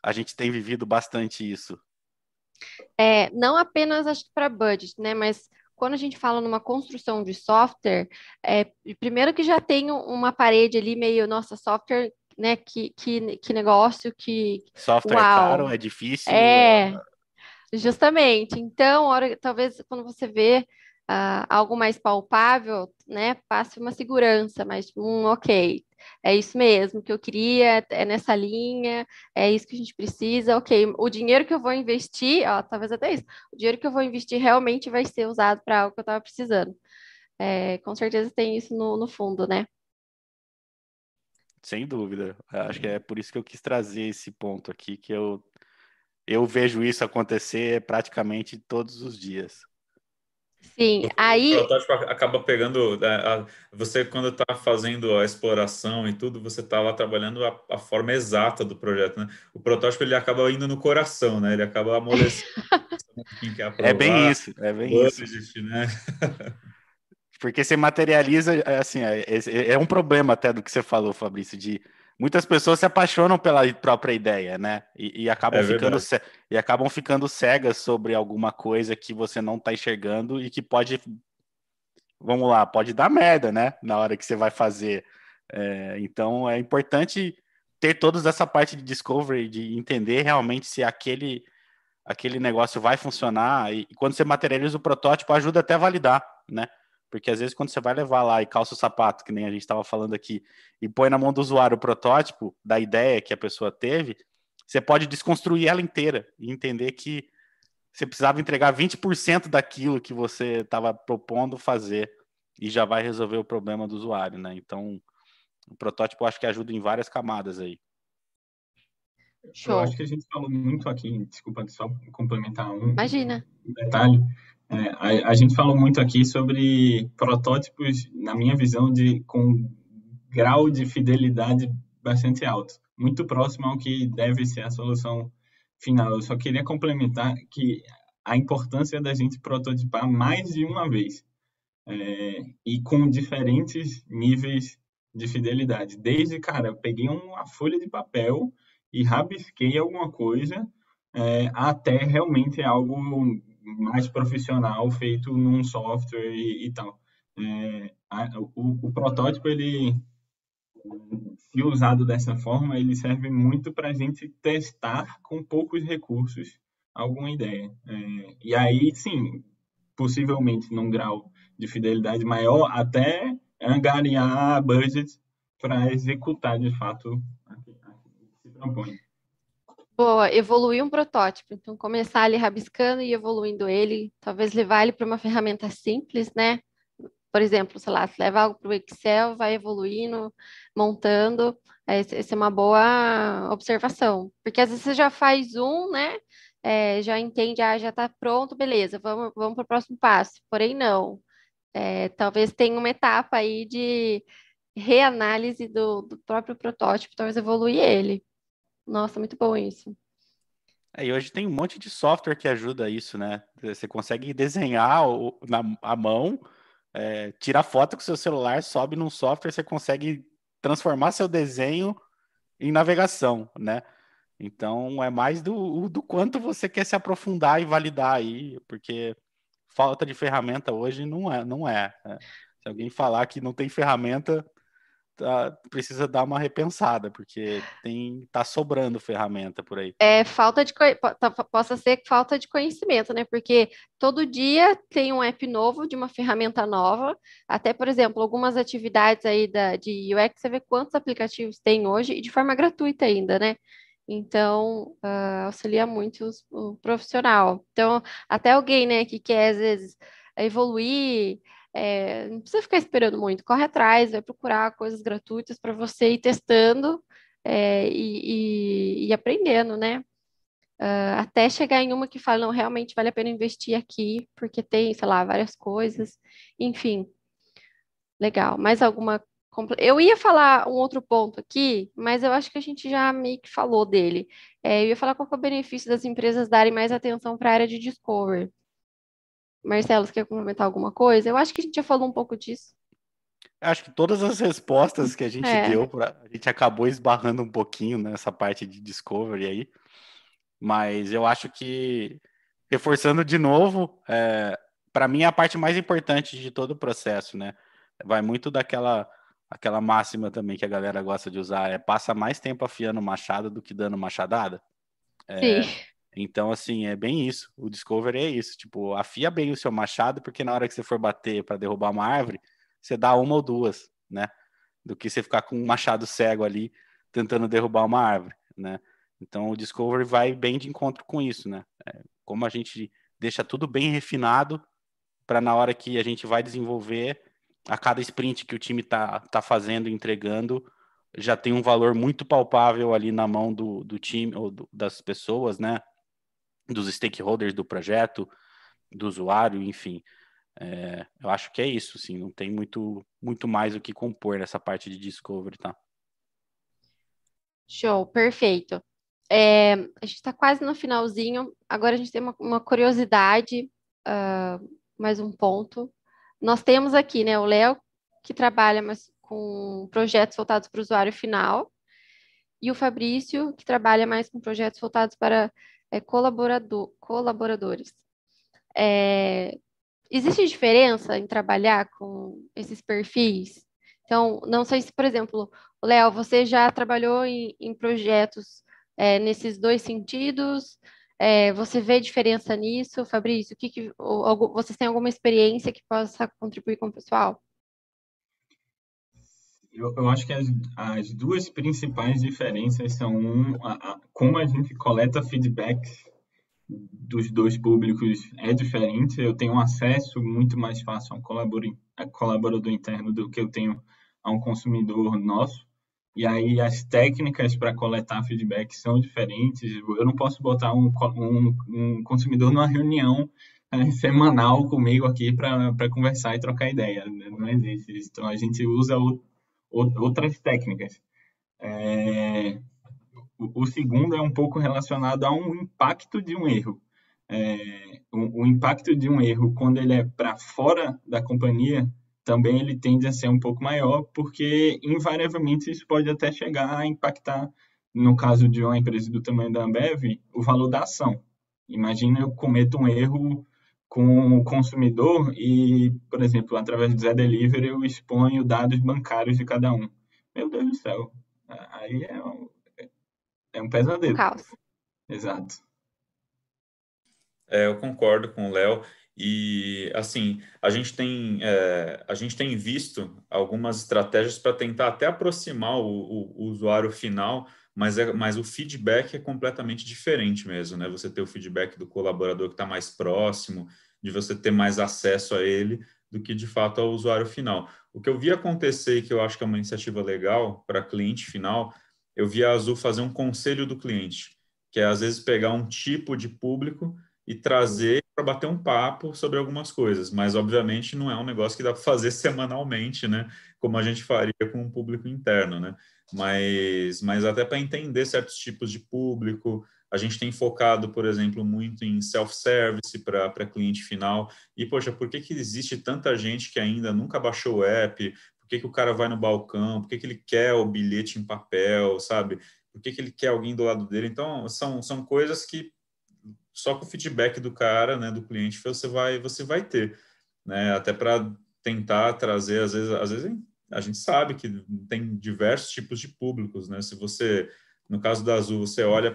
a gente tem vivido bastante isso. É, não apenas acho que para budget, né? Mas quando a gente fala numa construção de software, é, primeiro que já tem uma parede ali meio, nossa, software né? Que, que, que negócio que. Software é uau. é caro, é difícil. É, justamente. Então, hora, talvez quando você vê uh, algo mais palpável, né? Passe uma segurança, mas um ok. É isso mesmo que eu queria, é nessa linha, é isso que a gente precisa, ok. O dinheiro que eu vou investir, ó, talvez até isso, o dinheiro que eu vou investir realmente vai ser usado para algo que eu estava precisando. É, com certeza tem isso no, no fundo, né? Sem dúvida. Acho que é por isso que eu quis trazer esse ponto aqui, que eu, eu vejo isso acontecer praticamente todos os dias. Sim, aí. O protótipo acaba pegando. Né, você, quando está fazendo a exploração e tudo, você está lá trabalhando a, a, forma exata do projeto. Né? O protótipo ele acaba indo no coração, né? Ele acaba amolecendo. <laughs> é bem isso, é bem budget, isso. Né? Porque você materializa, é, assim, é, é, é, um problema até do que você falou, Fabrício, de muitas pessoas se apaixonam pela própria ideia, né? E, e acabam, é ficando, e acabam ficando cegas sobre alguma coisa que você não está enxergando e que pode, vamos lá, pode dar merda, né? Na hora que você vai fazer. É, então é importante ter toda essa parte de discovery, de entender realmente se aquele, aquele negócio vai funcionar. E, e quando você materializa o protótipo, ajuda até a validar, né? Porque às vezes quando você vai levar lá e calça o sapato, que nem a gente estava falando aqui, e põe na mão do usuário o protótipo da ideia que a pessoa teve, você pode desconstruir ela inteira e entender que você precisava entregar 20% daquilo que você estava propondo fazer e já vai resolver o problema do usuário, né? Então, o protótipo acho que ajuda em várias camadas aí. Show. Eu acho que a gente falou muito aqui, desculpa só complementar um, Imagina. um detalhe. É, a, a, gente falou muito aqui sobre protótipos, na minha visão, de com grau de fidelidade bastante alto, muito próximo ao que deve ser a solução final. Eu só queria complementar que a importância da gente prototipar mais de uma vez é, e com diferentes níveis de fidelidade. Desde, cara, peguei uma folha de papel e rabisquei alguma coisa é, até realmente algo mais profissional feito num software e, e tal. É, a, o, o, protótipo, ele, se usado dessa forma, ele serve muito para a gente testar com poucos recursos alguma ideia. É, e aí, sim, possivelmente num grau de fidelidade maior, até angariar budget para executar de fato o que se propõe. Boa, evoluir um protótipo. Então, começar ali rabiscando e evoluindo ele, talvez levar ele para uma ferramenta simples, né? Por exemplo, sei lá, se leva algo para o Excel, vai evoluindo, montando. Essa é uma boa observação. Porque às vezes você já faz um, né? É, já entende, ah, já está pronto, beleza, vamos, vamos para o próximo passo. Porém, não. É, talvez tenha uma etapa aí de reanálise do, do próprio protótipo, talvez evoluir ele. Nossa, muito bom isso. É, e hoje tem um monte de software que ajuda isso, né? Você consegue desenhar o, na a mão, é, tirar foto com seu celular, sobe num software, você consegue transformar seu desenho em navegação, né? Então é mais do, do quanto você quer se aprofundar e validar aí, porque falta de ferramenta hoje não é, não é. é. Se alguém falar que não tem ferramenta, tá, precisa dar uma repensada, porque tem tá sobrando ferramenta por aí. É falta de tá, possa ser falta de conhecimento, né? Porque todo dia tem um app novo de uma ferramenta nova. Até, por exemplo, algumas atividades aí da, de UX, você vê quantos aplicativos tem hoje e de forma gratuita ainda, né? Então, uh, auxilia muito os, o profissional. Então, até alguém, né, que quer, às vezes, evoluir, é, não precisa ficar esperando muito, corre atrás, vai procurar coisas gratuitas para você ir testando é, e, e, e, aprendendo, né? Uh, até chegar em uma que fala, não, realmente vale a pena investir aqui, porque tem, sei lá, várias coisas, enfim. Legal. Mais alguma. Eu ia falar um outro ponto aqui, mas eu acho que a gente já meio que falou dele. É, eu ia falar qual é o benefício das empresas darem mais atenção para a área de discovery. Marcelo, você quer comentar alguma coisa? Eu acho que a gente já falou um pouco disso. Acho que todas as respostas que a gente é. deu, pra, a gente acabou esbarrando um pouquinho nessa parte de discovery aí. Mas eu acho que, reforçando de novo, é, para mim é a parte mais importante de todo o processo, né? Vai muito daquela aquela máxima também que a galera gosta de usar, é passa mais tempo afiando machado do que dando machadada. É, Sim. Então, assim, é bem isso. O Discovery é isso. Tipo, afia bem o seu machado, porque na hora que você for bater para derrubar uma árvore, você dá uma ou duas, né? Do que você ficar com um machado cego ali tentando derrubar uma árvore, né? Então, o Discovery vai bem de encontro com isso, né? É, como a gente deixa tudo bem refinado para na hora que a gente vai desenvolver, a cada sprint que o time tá, tá fazendo, entregando, já tem um valor muito palpável ali na mão do, do time ou do, das pessoas, né? Dos stakeholders do projeto, do usuário, enfim. É, eu acho que é isso, sim, não tem muito, muito mais o que compor nessa parte de discovery, tá? Show, perfeito. É, a gente está quase no finalzinho, agora a gente tem uma, uma curiosidade, uh, mais um ponto. Nós temos aqui, né, o Léo, que trabalha mais com projetos voltados para o usuário final, e o Fabrício, que trabalha mais com projetos voltados para é, colaborador, colaboradores. É, existe diferença em trabalhar com esses perfis? Então, não sei se, por exemplo, Léo, você já trabalhou em, em projetos é, nesses dois sentidos? É, você vê diferença nisso? Fabrício, o que, que ou, vocês têm alguma experiência que possa contribuir com o pessoal? Eu, eu acho que as, as duas principais diferenças são um, a, a, como a gente coleta feedbacks dos dois públicos é diferente. Eu tenho acesso muito mais fácil a um colaborador, a colaborador interno do que eu tenho a um consumidor nosso. E aí as técnicas para coletar feedback são diferentes. Eu não posso botar um, um, um consumidor numa reunião é, semanal comigo aqui para conversar e trocar ideia. Não existe isso. Então a gente usa o, outras técnicas. É, o, o, segundo é um pouco relacionado a um impacto de um erro. É, o, o, impacto de um erro, quando ele é para fora da companhia, também ele tende a ser um pouco maior, porque invariavelmente isso pode até chegar a impactar, no caso de uma empresa do tamanho da Ambev, o valor da ação. Imagina eu cometo um erro com o consumidor e, por exemplo, através do Zé Delivery eu exponho dados bancários de cada um. Meu Deus do céu, aí é um, é um pesadelo. Um caos. Exato. É, eu concordo com o Léo. E assim, a gente tem, é, a gente tem visto algumas estratégias para tentar até aproximar o, o, o usuário final, mas, é, mas o feedback é completamente diferente mesmo, né? Você ter o feedback do colaborador que está mais próximo, de você ter mais acesso a ele do que de fato ao usuário final. O que eu vi acontecer, que eu acho que é uma iniciativa legal para cliente final, eu vi a Azul fazer um conselho do cliente, que é às vezes pegar um tipo de público e trazer para bater um papo sobre algumas coisas, mas obviamente não é um negócio que dá para fazer <laughs> semanalmente, né? Como a gente faria com um público interno, né? Mas, mas até para entender certos tipos de público, a gente tem focado, por exemplo, muito em self-service para cliente final. E, poxa, por que, que existe tanta gente que ainda nunca baixou o app? Por que, que o cara vai no balcão? Por que, que ele quer o bilhete em papel, sabe? Por que, que ele quer alguém do lado dele? Então, são, são coisas que só com o feedback do cara, né, do cliente, você vai, você vai ter. Né? Até para tentar trazer, às vezes, às vezes a gente sabe que tem diversos tipos de públicos, né? Se você, no caso da Azul, você olha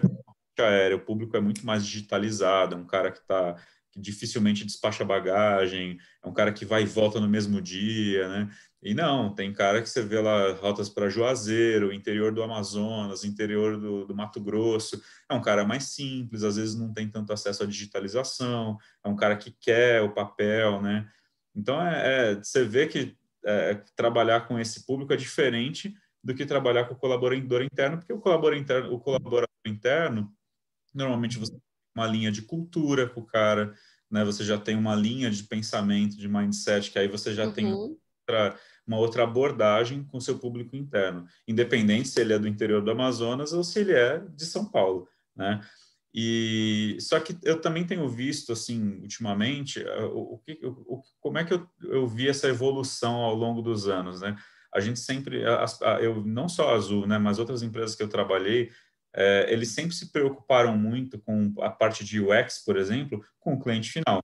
aérea, o público é muito mais digitalizado, é um cara que está que dificilmente despacha bagagem, é um cara que vai e volta no mesmo dia, né? E não, tem cara que você vê lá rotas para Juazeiro, interior do Amazonas, interior do, do, Mato Grosso. É um cara mais simples, às vezes não tem tanto acesso à digitalização, é um cara que quer o papel, né? Então, é, é você vê que é, trabalhar com esse público é diferente do que trabalhar com o colaborador interno, porque o colaborador interno, o colaborador interno Normalmente você uma linha de cultura com o cara, né? Você já tem uma linha de pensamento, de mindset, que aí você já uhum. tem outra, uma outra abordagem com seu público interno, independente se ele é do interior do Amazonas ou se ele é de São Paulo, né? E só que eu também tenho visto assim ultimamente eh, o, o como é que eu, eu vi essa evolução ao longo dos anos, né? A gente sempre, a, a, eu não só a Azul, né, mas outras empresas que eu trabalhei, é, eles sempre se preocuparam muito com a parte de UX, por exemplo, com o cliente final.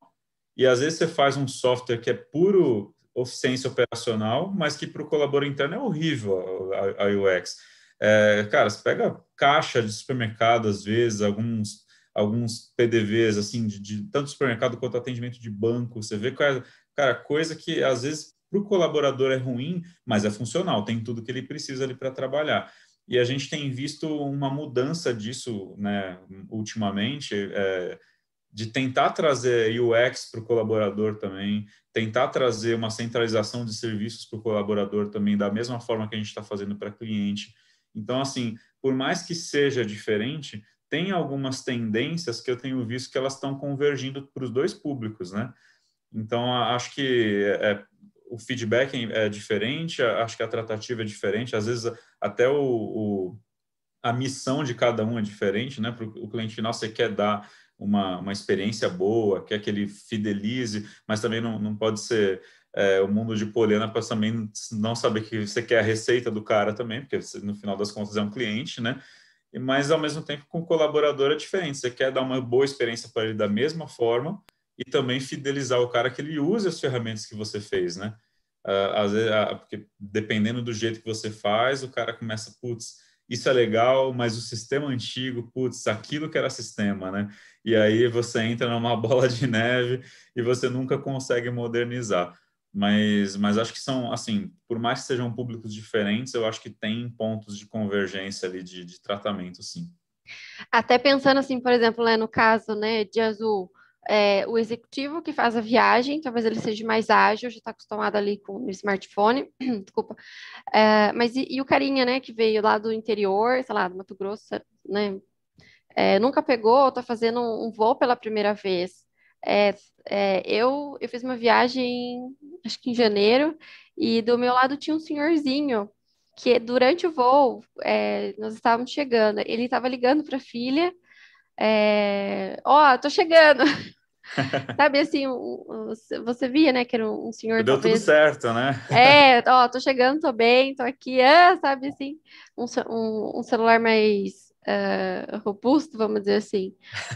E às vezes você faz um software que é puro eficiência operacional, mas que para o colaborador interno é horrível a, a UX. É, cara, você pega caixa de supermercado, às vezes, alguns, alguns PDVs, assim, de, de tanto supermercado quanto atendimento de banco, você vê, cara, cara coisa que às vezes para o colaborador é ruim, mas é funcional, tem tudo que ele precisa ali para trabalhar. E a gente tem visto uma mudança disso, né, ultimamente, é, de tentar trazer UX para o colaborador também, tentar trazer uma centralização de serviços para o colaborador também, da mesma forma que a gente está fazendo para cliente. Então, assim, por mais que seja diferente, tem algumas tendências que eu tenho visto que elas estão convergindo para os dois públicos, né? Então, acho que é, o feedback é diferente, acho que a tratativa é diferente, às vezes até o, o a missão de cada um é diferente, né? Para o cliente final, você quer dar uma, uma experiência boa, quer que ele fidelize, mas também não, não pode ser é, o mundo de Poliana para também não saber que você quer a receita do cara também, porque você, no final das contas é um cliente, né? Mas ao mesmo tempo com o colaborador é diferente. Você quer dar uma boa experiência para ele da mesma forma e também fidelizar o cara que ele use as ferramentas que você fez, né? Uh, às vezes, uh, porque dependendo do jeito que você faz, o cara começa, putz, isso é legal, mas o sistema antigo, putz, aquilo que era sistema, né? E aí você entra numa <laughs> bola de neve e você nunca consegue modernizar mas, mas acho que são, assim, por mais que sejam públicos diferentes, eu acho que tem pontos de convergência ali de, de tratamento, sim. Até pensando assim, por exemplo, né, no caso né, de Azul, é, o executivo que faz a viagem, talvez ele seja mais ágil, já está acostumado ali com o smartphone, <clears throat> desculpa, é, mas e, e, o carinha, né, que veio lá do interior, sei lá, do Mato Grosso, né, é, nunca pegou, está fazendo um voo pela primeira vez. É, é, eu, eu fiz uma viagem, acho que em janeiro, e do meu lado tinha um senhorzinho que durante o voo, é, nós estávamos chegando, ele estava ligando para a filha, é, ó, oh, tô chegando. <laughs> Sabe assim, você via, né, que era um senhor. Deu talvez... tudo certo, né? É, <laughs> ó, tô chegando, tô bem, tô aqui, ah, sabe assim, um, um, um celular mais uh, robusto, vamos dizer assim.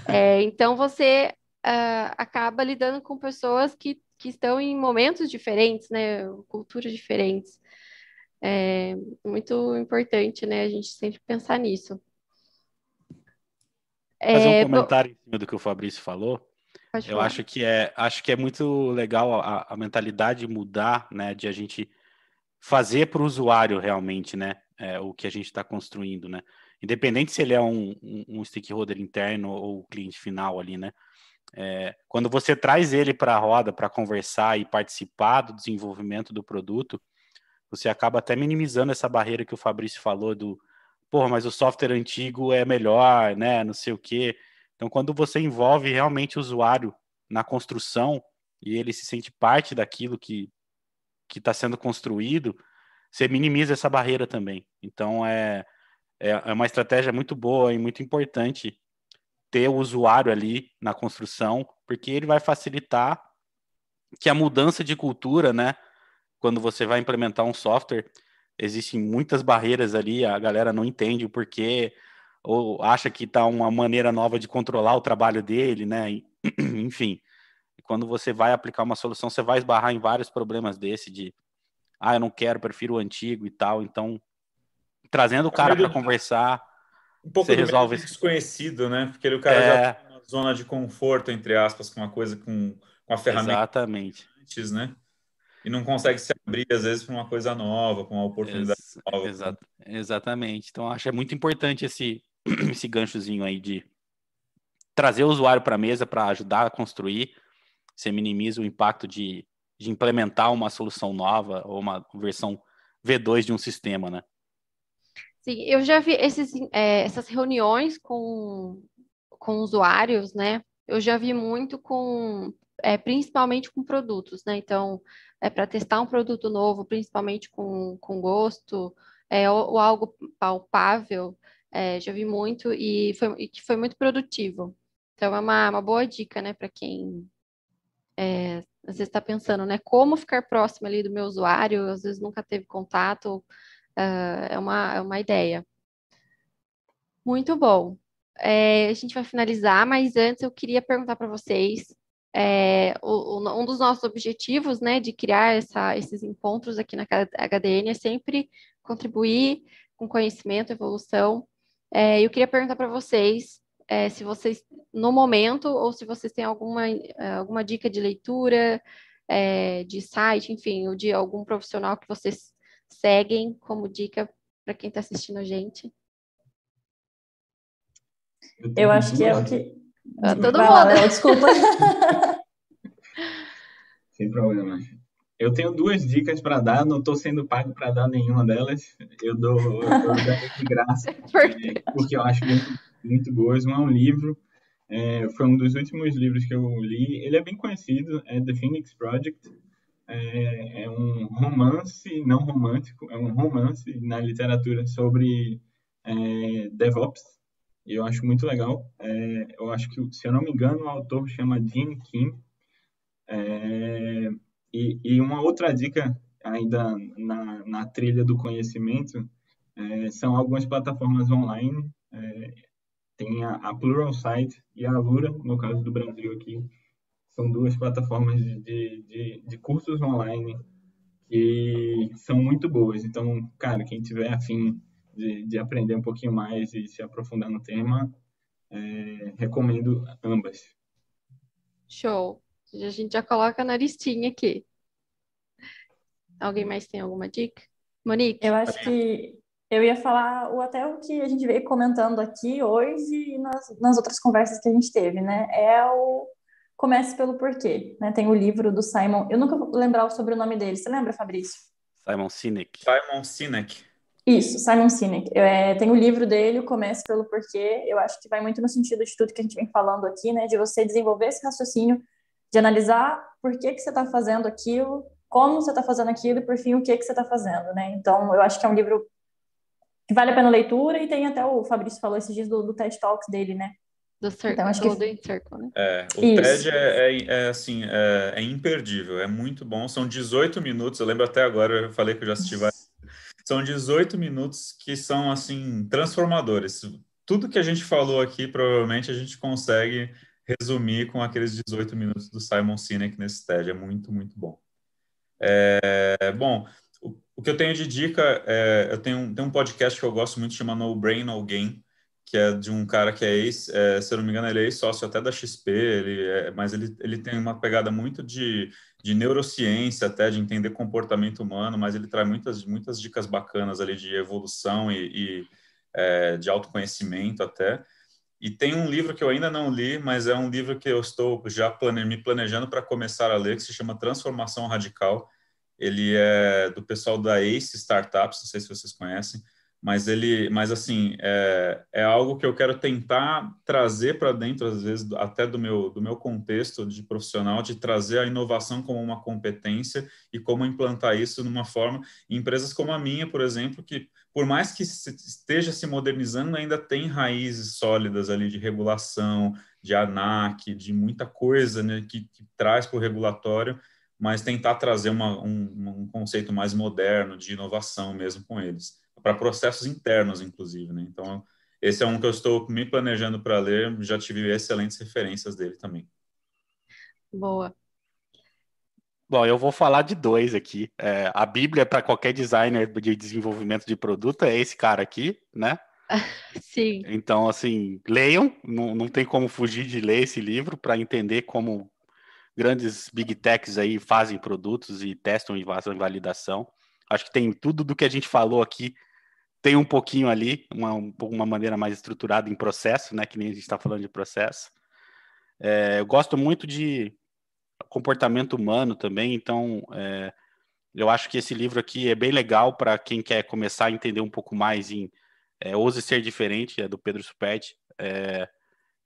É, <laughs> então você uh, acaba lidando com pessoas que, que estão em momentos diferentes, né? Culturas diferentes. É muito importante, né? A gente sempre pensar nisso. Fazer um é, comentário em cima do que o Fabrício falou. Eu acho que é, acho que é muito legal a, a mentalidade mudar, né? De a gente fazer para o usuário realmente, né? É, o que a gente está construindo, né? Independente se ele é um, um, um stakeholder interno ou cliente final ali, né? É, quando você traz ele para a roda para conversar e participar do desenvolvimento do produto, você acaba até minimizando essa barreira que o Fabrício falou do, porra, mas o software antigo é melhor, né? Não sei o quê. Então, quando você envolve realmente o usuário na construção e ele se sente parte daquilo que que está sendo construído, você minimiza essa barreira também. Então, é, é, é uma estratégia muito boa e muito importante ter o usuário ali na construção, porque ele vai facilitar que a mudança de cultura, né? Quando você vai implementar um software, existem muitas barreiras ali, a galera não entende o porquê, ou acha que está uma maneira nova de controlar o trabalho dele, né? <clears throat> Enfim, quando você vai aplicar uma solução, você vai esbarrar em vários problemas desse de ah, eu não quero, prefiro o antigo e tal. Então, trazendo o cara para conversar, um pouco você resolve desconhecido, né? Porque o cara é... já tem uma zona de conforto, entre aspas, com uma coisa, com, com a ferramenta Exatamente. antes, né? E não consegue se abrir, às vezes, para uma coisa nova, com uma oportunidade Ex nova. Exa exatamente. Então, acho é muito importante esse, <clears throat> esse ganchozinho aí de trazer o usuário para a mesa para ajudar a construir. Você minimiza o impacto de, de implementar uma solução nova ou uma versão V2 de um sistema, né? Sim, eu já vi esses, é, essas reuniões com, com usuários, né? Eu já vi muito com é, principalmente com produtos, né? Então, é para testar um produto novo, principalmente com, com gosto, é, ou, ou algo palpável, é, já vi muito e, foi, e que foi muito produtivo. Então, é uma, uma boa dica, né, para quem é, às vezes está pensando, né, como ficar próximo ali do meu usuário, às vezes nunca teve contato, uh, é, uma, é uma ideia. Muito bom. É, a gente vai finalizar, mas antes eu queria perguntar para vocês, é, o, um dos nossos objetivos, né, de criar essa, esses encontros aqui na HDN é sempre contribuir com conhecimento, evolução. É, eu queria perguntar para vocês é, se vocês, no momento, ou se vocês têm alguma, é, alguma dica de leitura, é, de site, enfim, ou de algum profissional que vocês seguem como dica para quem está assistindo a gente. Eu acho que é o que. Ah, todo Vai mundo. Lá, desculpa. <laughs> Sem problema. Eu tenho duas dicas para dar, não estou sendo pago para dar nenhuma delas. Eu dou, eu dou de graça, <laughs> porque eu acho muito, muito boas. Um é um livro, é, foi um dos últimos livros que eu li. Ele é bem conhecido, é The Phoenix Project. É, é um romance, não romântico, é um romance na literatura sobre é, DevOps. E eu acho muito legal. É, eu acho que, se eu não me engano, o autor chama Gene Kim. É, e, e, uma outra dica, ainda na, na trilha do conhecimento, é, são algumas plataformas online. É, tem a, a Pluralsight e a Alura, no caso do Brasil aqui. São duas plataformas de, de, de, de cursos online que são muito boas. Então, cara, quem tiver afim de, de aprender um pouquinho mais e se aprofundar no tema, é, recomendo ambas. Show. A gente já coloca na listinha aqui. Alguém mais tem alguma dica? Monique? Eu acho que eu ia falar o, até o que a gente veio comentando aqui hoje e nas, nas outras conversas que a gente teve, né? É o Comece pelo Porquê, né? Tem o livro do Simon, eu nunca vou lembrar o sobrenome dele, você lembra, Fabrício? Simon Sinek. Simon Sinek. Isso, Simon Sinek. É, tem o livro dele, o Comece pelo Porquê. Eu acho que vai muito no sentido de tudo que a gente vem falando aqui, né? De você desenvolver esse raciocínio, de analisar por que, que você está fazendo aquilo, como você está fazendo aquilo e, por fim, o que, que você está fazendo, né? Então, eu acho que é um livro que vale a pena a leitura e tem até o Fabrício falou esses dias do, do TED Talks dele, né? Do Circle, então, acho que... Circle, né? É, o Isso. TED é, é, é assim, é, é, imperdível, é muito bom. São 18 minutos, eu lembro até agora, eu falei que eu já assisti vários são 18 minutos que são, assim, transformadores. Tudo que a gente falou aqui, provavelmente a gente consegue resumir com aqueles 18 minutos do Simon Sinek nesse TED. É muito, muito bom. É, bom, o, o, que eu tenho de dica, é, eu tenho, tenho um podcast que eu gosto muito, chama No Brain, No Game, que é de um cara que é ex, é, se eu não me engano, ele é ex-sócio até da XP, ele é, mas ele, ele tem uma pegada muito de de neurociência até, de entender comportamento humano, mas ele traz muitas, muitas dicas bacanas ali de evolução e, e é, de autoconhecimento até. E tem um livro que eu ainda não li, mas é um livro que eu estou já plane, me planejando para começar a ler, que se chama Transformação Radical. Ele é do pessoal da Ace Startups, não sei se vocês conhecem mas ele, mas assim, é, é algo que eu quero tentar trazer para dentro, às vezes, até do meu, do meu contexto de profissional, de trazer a inovação como uma competência e como implantar isso numa forma. Em empresas como a minha, por exemplo, que por mais que esteja se modernizando, ainda tem raízes sólidas ali de regulação, de ANAC, de muita coisa né, que, que traz para o regulatório, mas tentar trazer uma, um, um conceito mais moderno de inovação mesmo com eles para processos internos, inclusive, né? Então, esse é um que eu estou me planejando para ler, já tive excelentes referências dele também. Boa. Bom, eu vou falar de dois aqui. É, a Bíblia para qualquer designer de desenvolvimento de produto é esse cara aqui, né? <laughs> Sim. Então, assim, leiam, não, não tem como fugir de ler esse livro para entender como grandes big techs aí fazem produtos e testam e fazem validação. Acho que tem tudo do que a gente falou aqui tem um pouquinho ali, uma, uma maneira mais estruturada em processo, né? Que nem a gente está falando de processo. É, eu gosto muito de comportamento humano também, então é, eu acho que esse livro aqui é bem legal para quem quer começar a entender um pouco mais em é, Ouse Ser Diferente, é do Pedro Superti. É,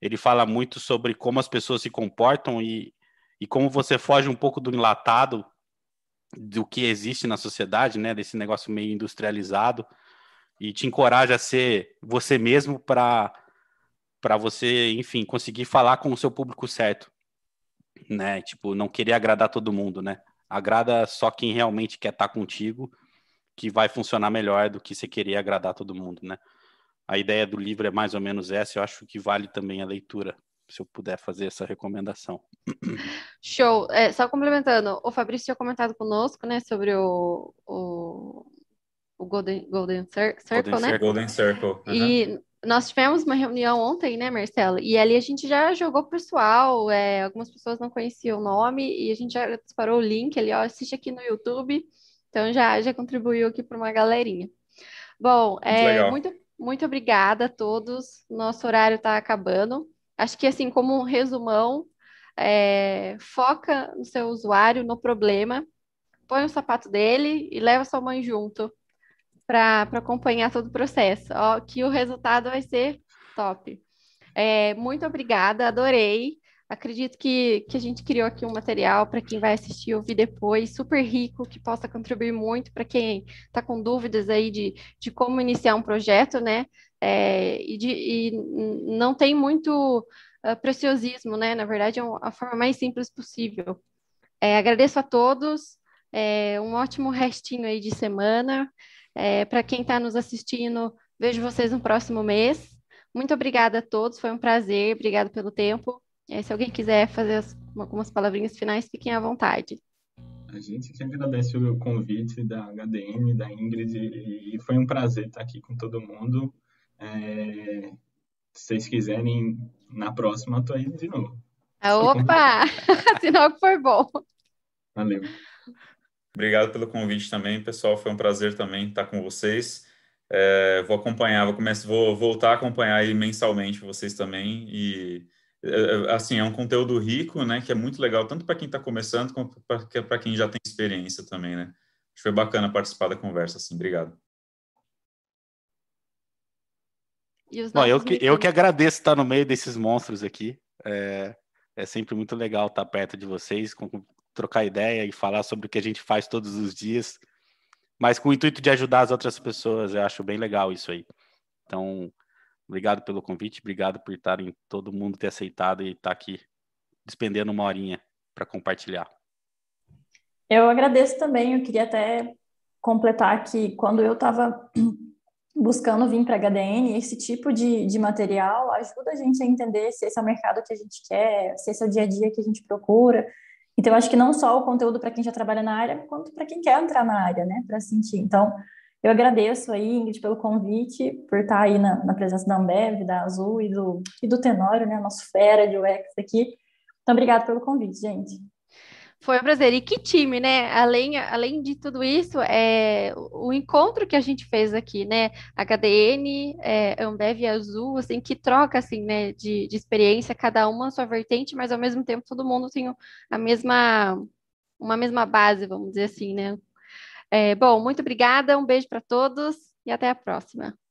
ele fala muito sobre como as pessoas se comportam e, e como você foge um pouco do enlatado do que existe na sociedade, né, desse negócio meio industrializado, e te encoraja a ser você mesmo para para você, enfim, conseguir falar com o seu público certo, né? Tipo, não querer agradar todo mundo, né? Agrada só quem realmente quer estar contigo, que vai funcionar melhor do que você querer agradar todo mundo, né? A ideia do livro é mais ou menos essa, eu acho que vale também a leitura se eu puder fazer essa recomendação. Show. É, só complementando, o Fabrício tinha comentado conosco, né, sobre o, o, o Golden, Golden Circle, Golden né? Golden Circle. Uhum. E nós tivemos uma reunião ontem, né, Marcelo? E ali a gente já jogou pro pessoal, é, algumas pessoas não conheciam o nome, e a gente já disparou o link ali, ó, assiste aqui no YouTube. Então já, já contribuiu aqui para uma galerinha. Bom, é, muito, muito obrigada a todos. Nosso horário está acabando. Acho que, assim, como um resumão, é, foca no seu usuário, no problema, põe o sapato dele e leva sua mãe junto para acompanhar todo o processo. Ó, que o resultado vai ser top. É, muito obrigada, adorei. Acredito que, que a gente criou aqui um material para quem vai assistir ouvir depois, super rico, que possa contribuir muito para quem está com dúvidas aí de, de como iniciar um projeto, né? É, e, de, e não tem muito uh, preciosismo, né? Na verdade, é a forma mais simples possível. É, agradeço a todos, é, um ótimo restinho aí de semana. É, para quem está nos assistindo, vejo vocês no próximo mês. Muito obrigada a todos, foi um prazer, obrigado pelo tempo. É, se alguém quiser fazer as, algumas palavrinhas finais, fiquem à vontade. A gente que agradece o convite da HDN, da Ingrid, e foi um prazer estar aqui com todo mundo. É, se vocês quiserem, na próxima, estou aí de novo. Opa! <laughs> Sinal que foi bom. Valeu. Obrigado pelo convite também, pessoal. Foi um prazer também estar com vocês. É, vou acompanhar, vou começar, vou voltar a acompanhar aí mensalmente vocês também e é, é, assim, é um conteúdo rico, né, que é muito legal, tanto para quem está começando, quanto para quem já tem experiência também, né. Acho que foi bacana participar da conversa, assim, obrigado. Bom, eu, que, eu que agradeço estar no meio desses monstros aqui, é, é sempre muito legal estar perto de vocês, trocar ideia e falar sobre o que a gente faz todos os dias, mas com o intuito de ajudar as outras pessoas, eu acho bem legal isso aí. Então, Obrigado pelo convite, obrigado por estarem todo mundo ter aceitado e estar tá aqui despendendo uma horinha para compartilhar. Eu agradeço também, eu queria até completar que quando eu estava <clears throat> buscando vir para a HDN, esse tipo de, de material ajuda a gente a entender se esse é o mercado que a gente quer, se esse é o dia a dia que a gente procura. Então, eu acho que não só o conteúdo para quem já trabalha na área, quanto para quem quer entrar na área, né, para sentir. Então, eu agradeço aí, Ingrid, pelo convite, por estar aí na, na, presença da Ambev, da Azul e do, e do Tenório, né, nosso fera de UX aqui. Então, obrigado pelo convite, gente. Foi um prazer. E que time, né? Além, além de tudo isso, é, o encontro que a gente fez aqui, né? HDN, é, Ambev e Azul, assim, que troca, assim, né, de, de experiência, cada uma a sua vertente, mas ao mesmo tempo todo mundo tem a mesma, uma mesma base, vamos dizer assim, né? É, bom, muito obrigada, um beijo para todos e até a próxima.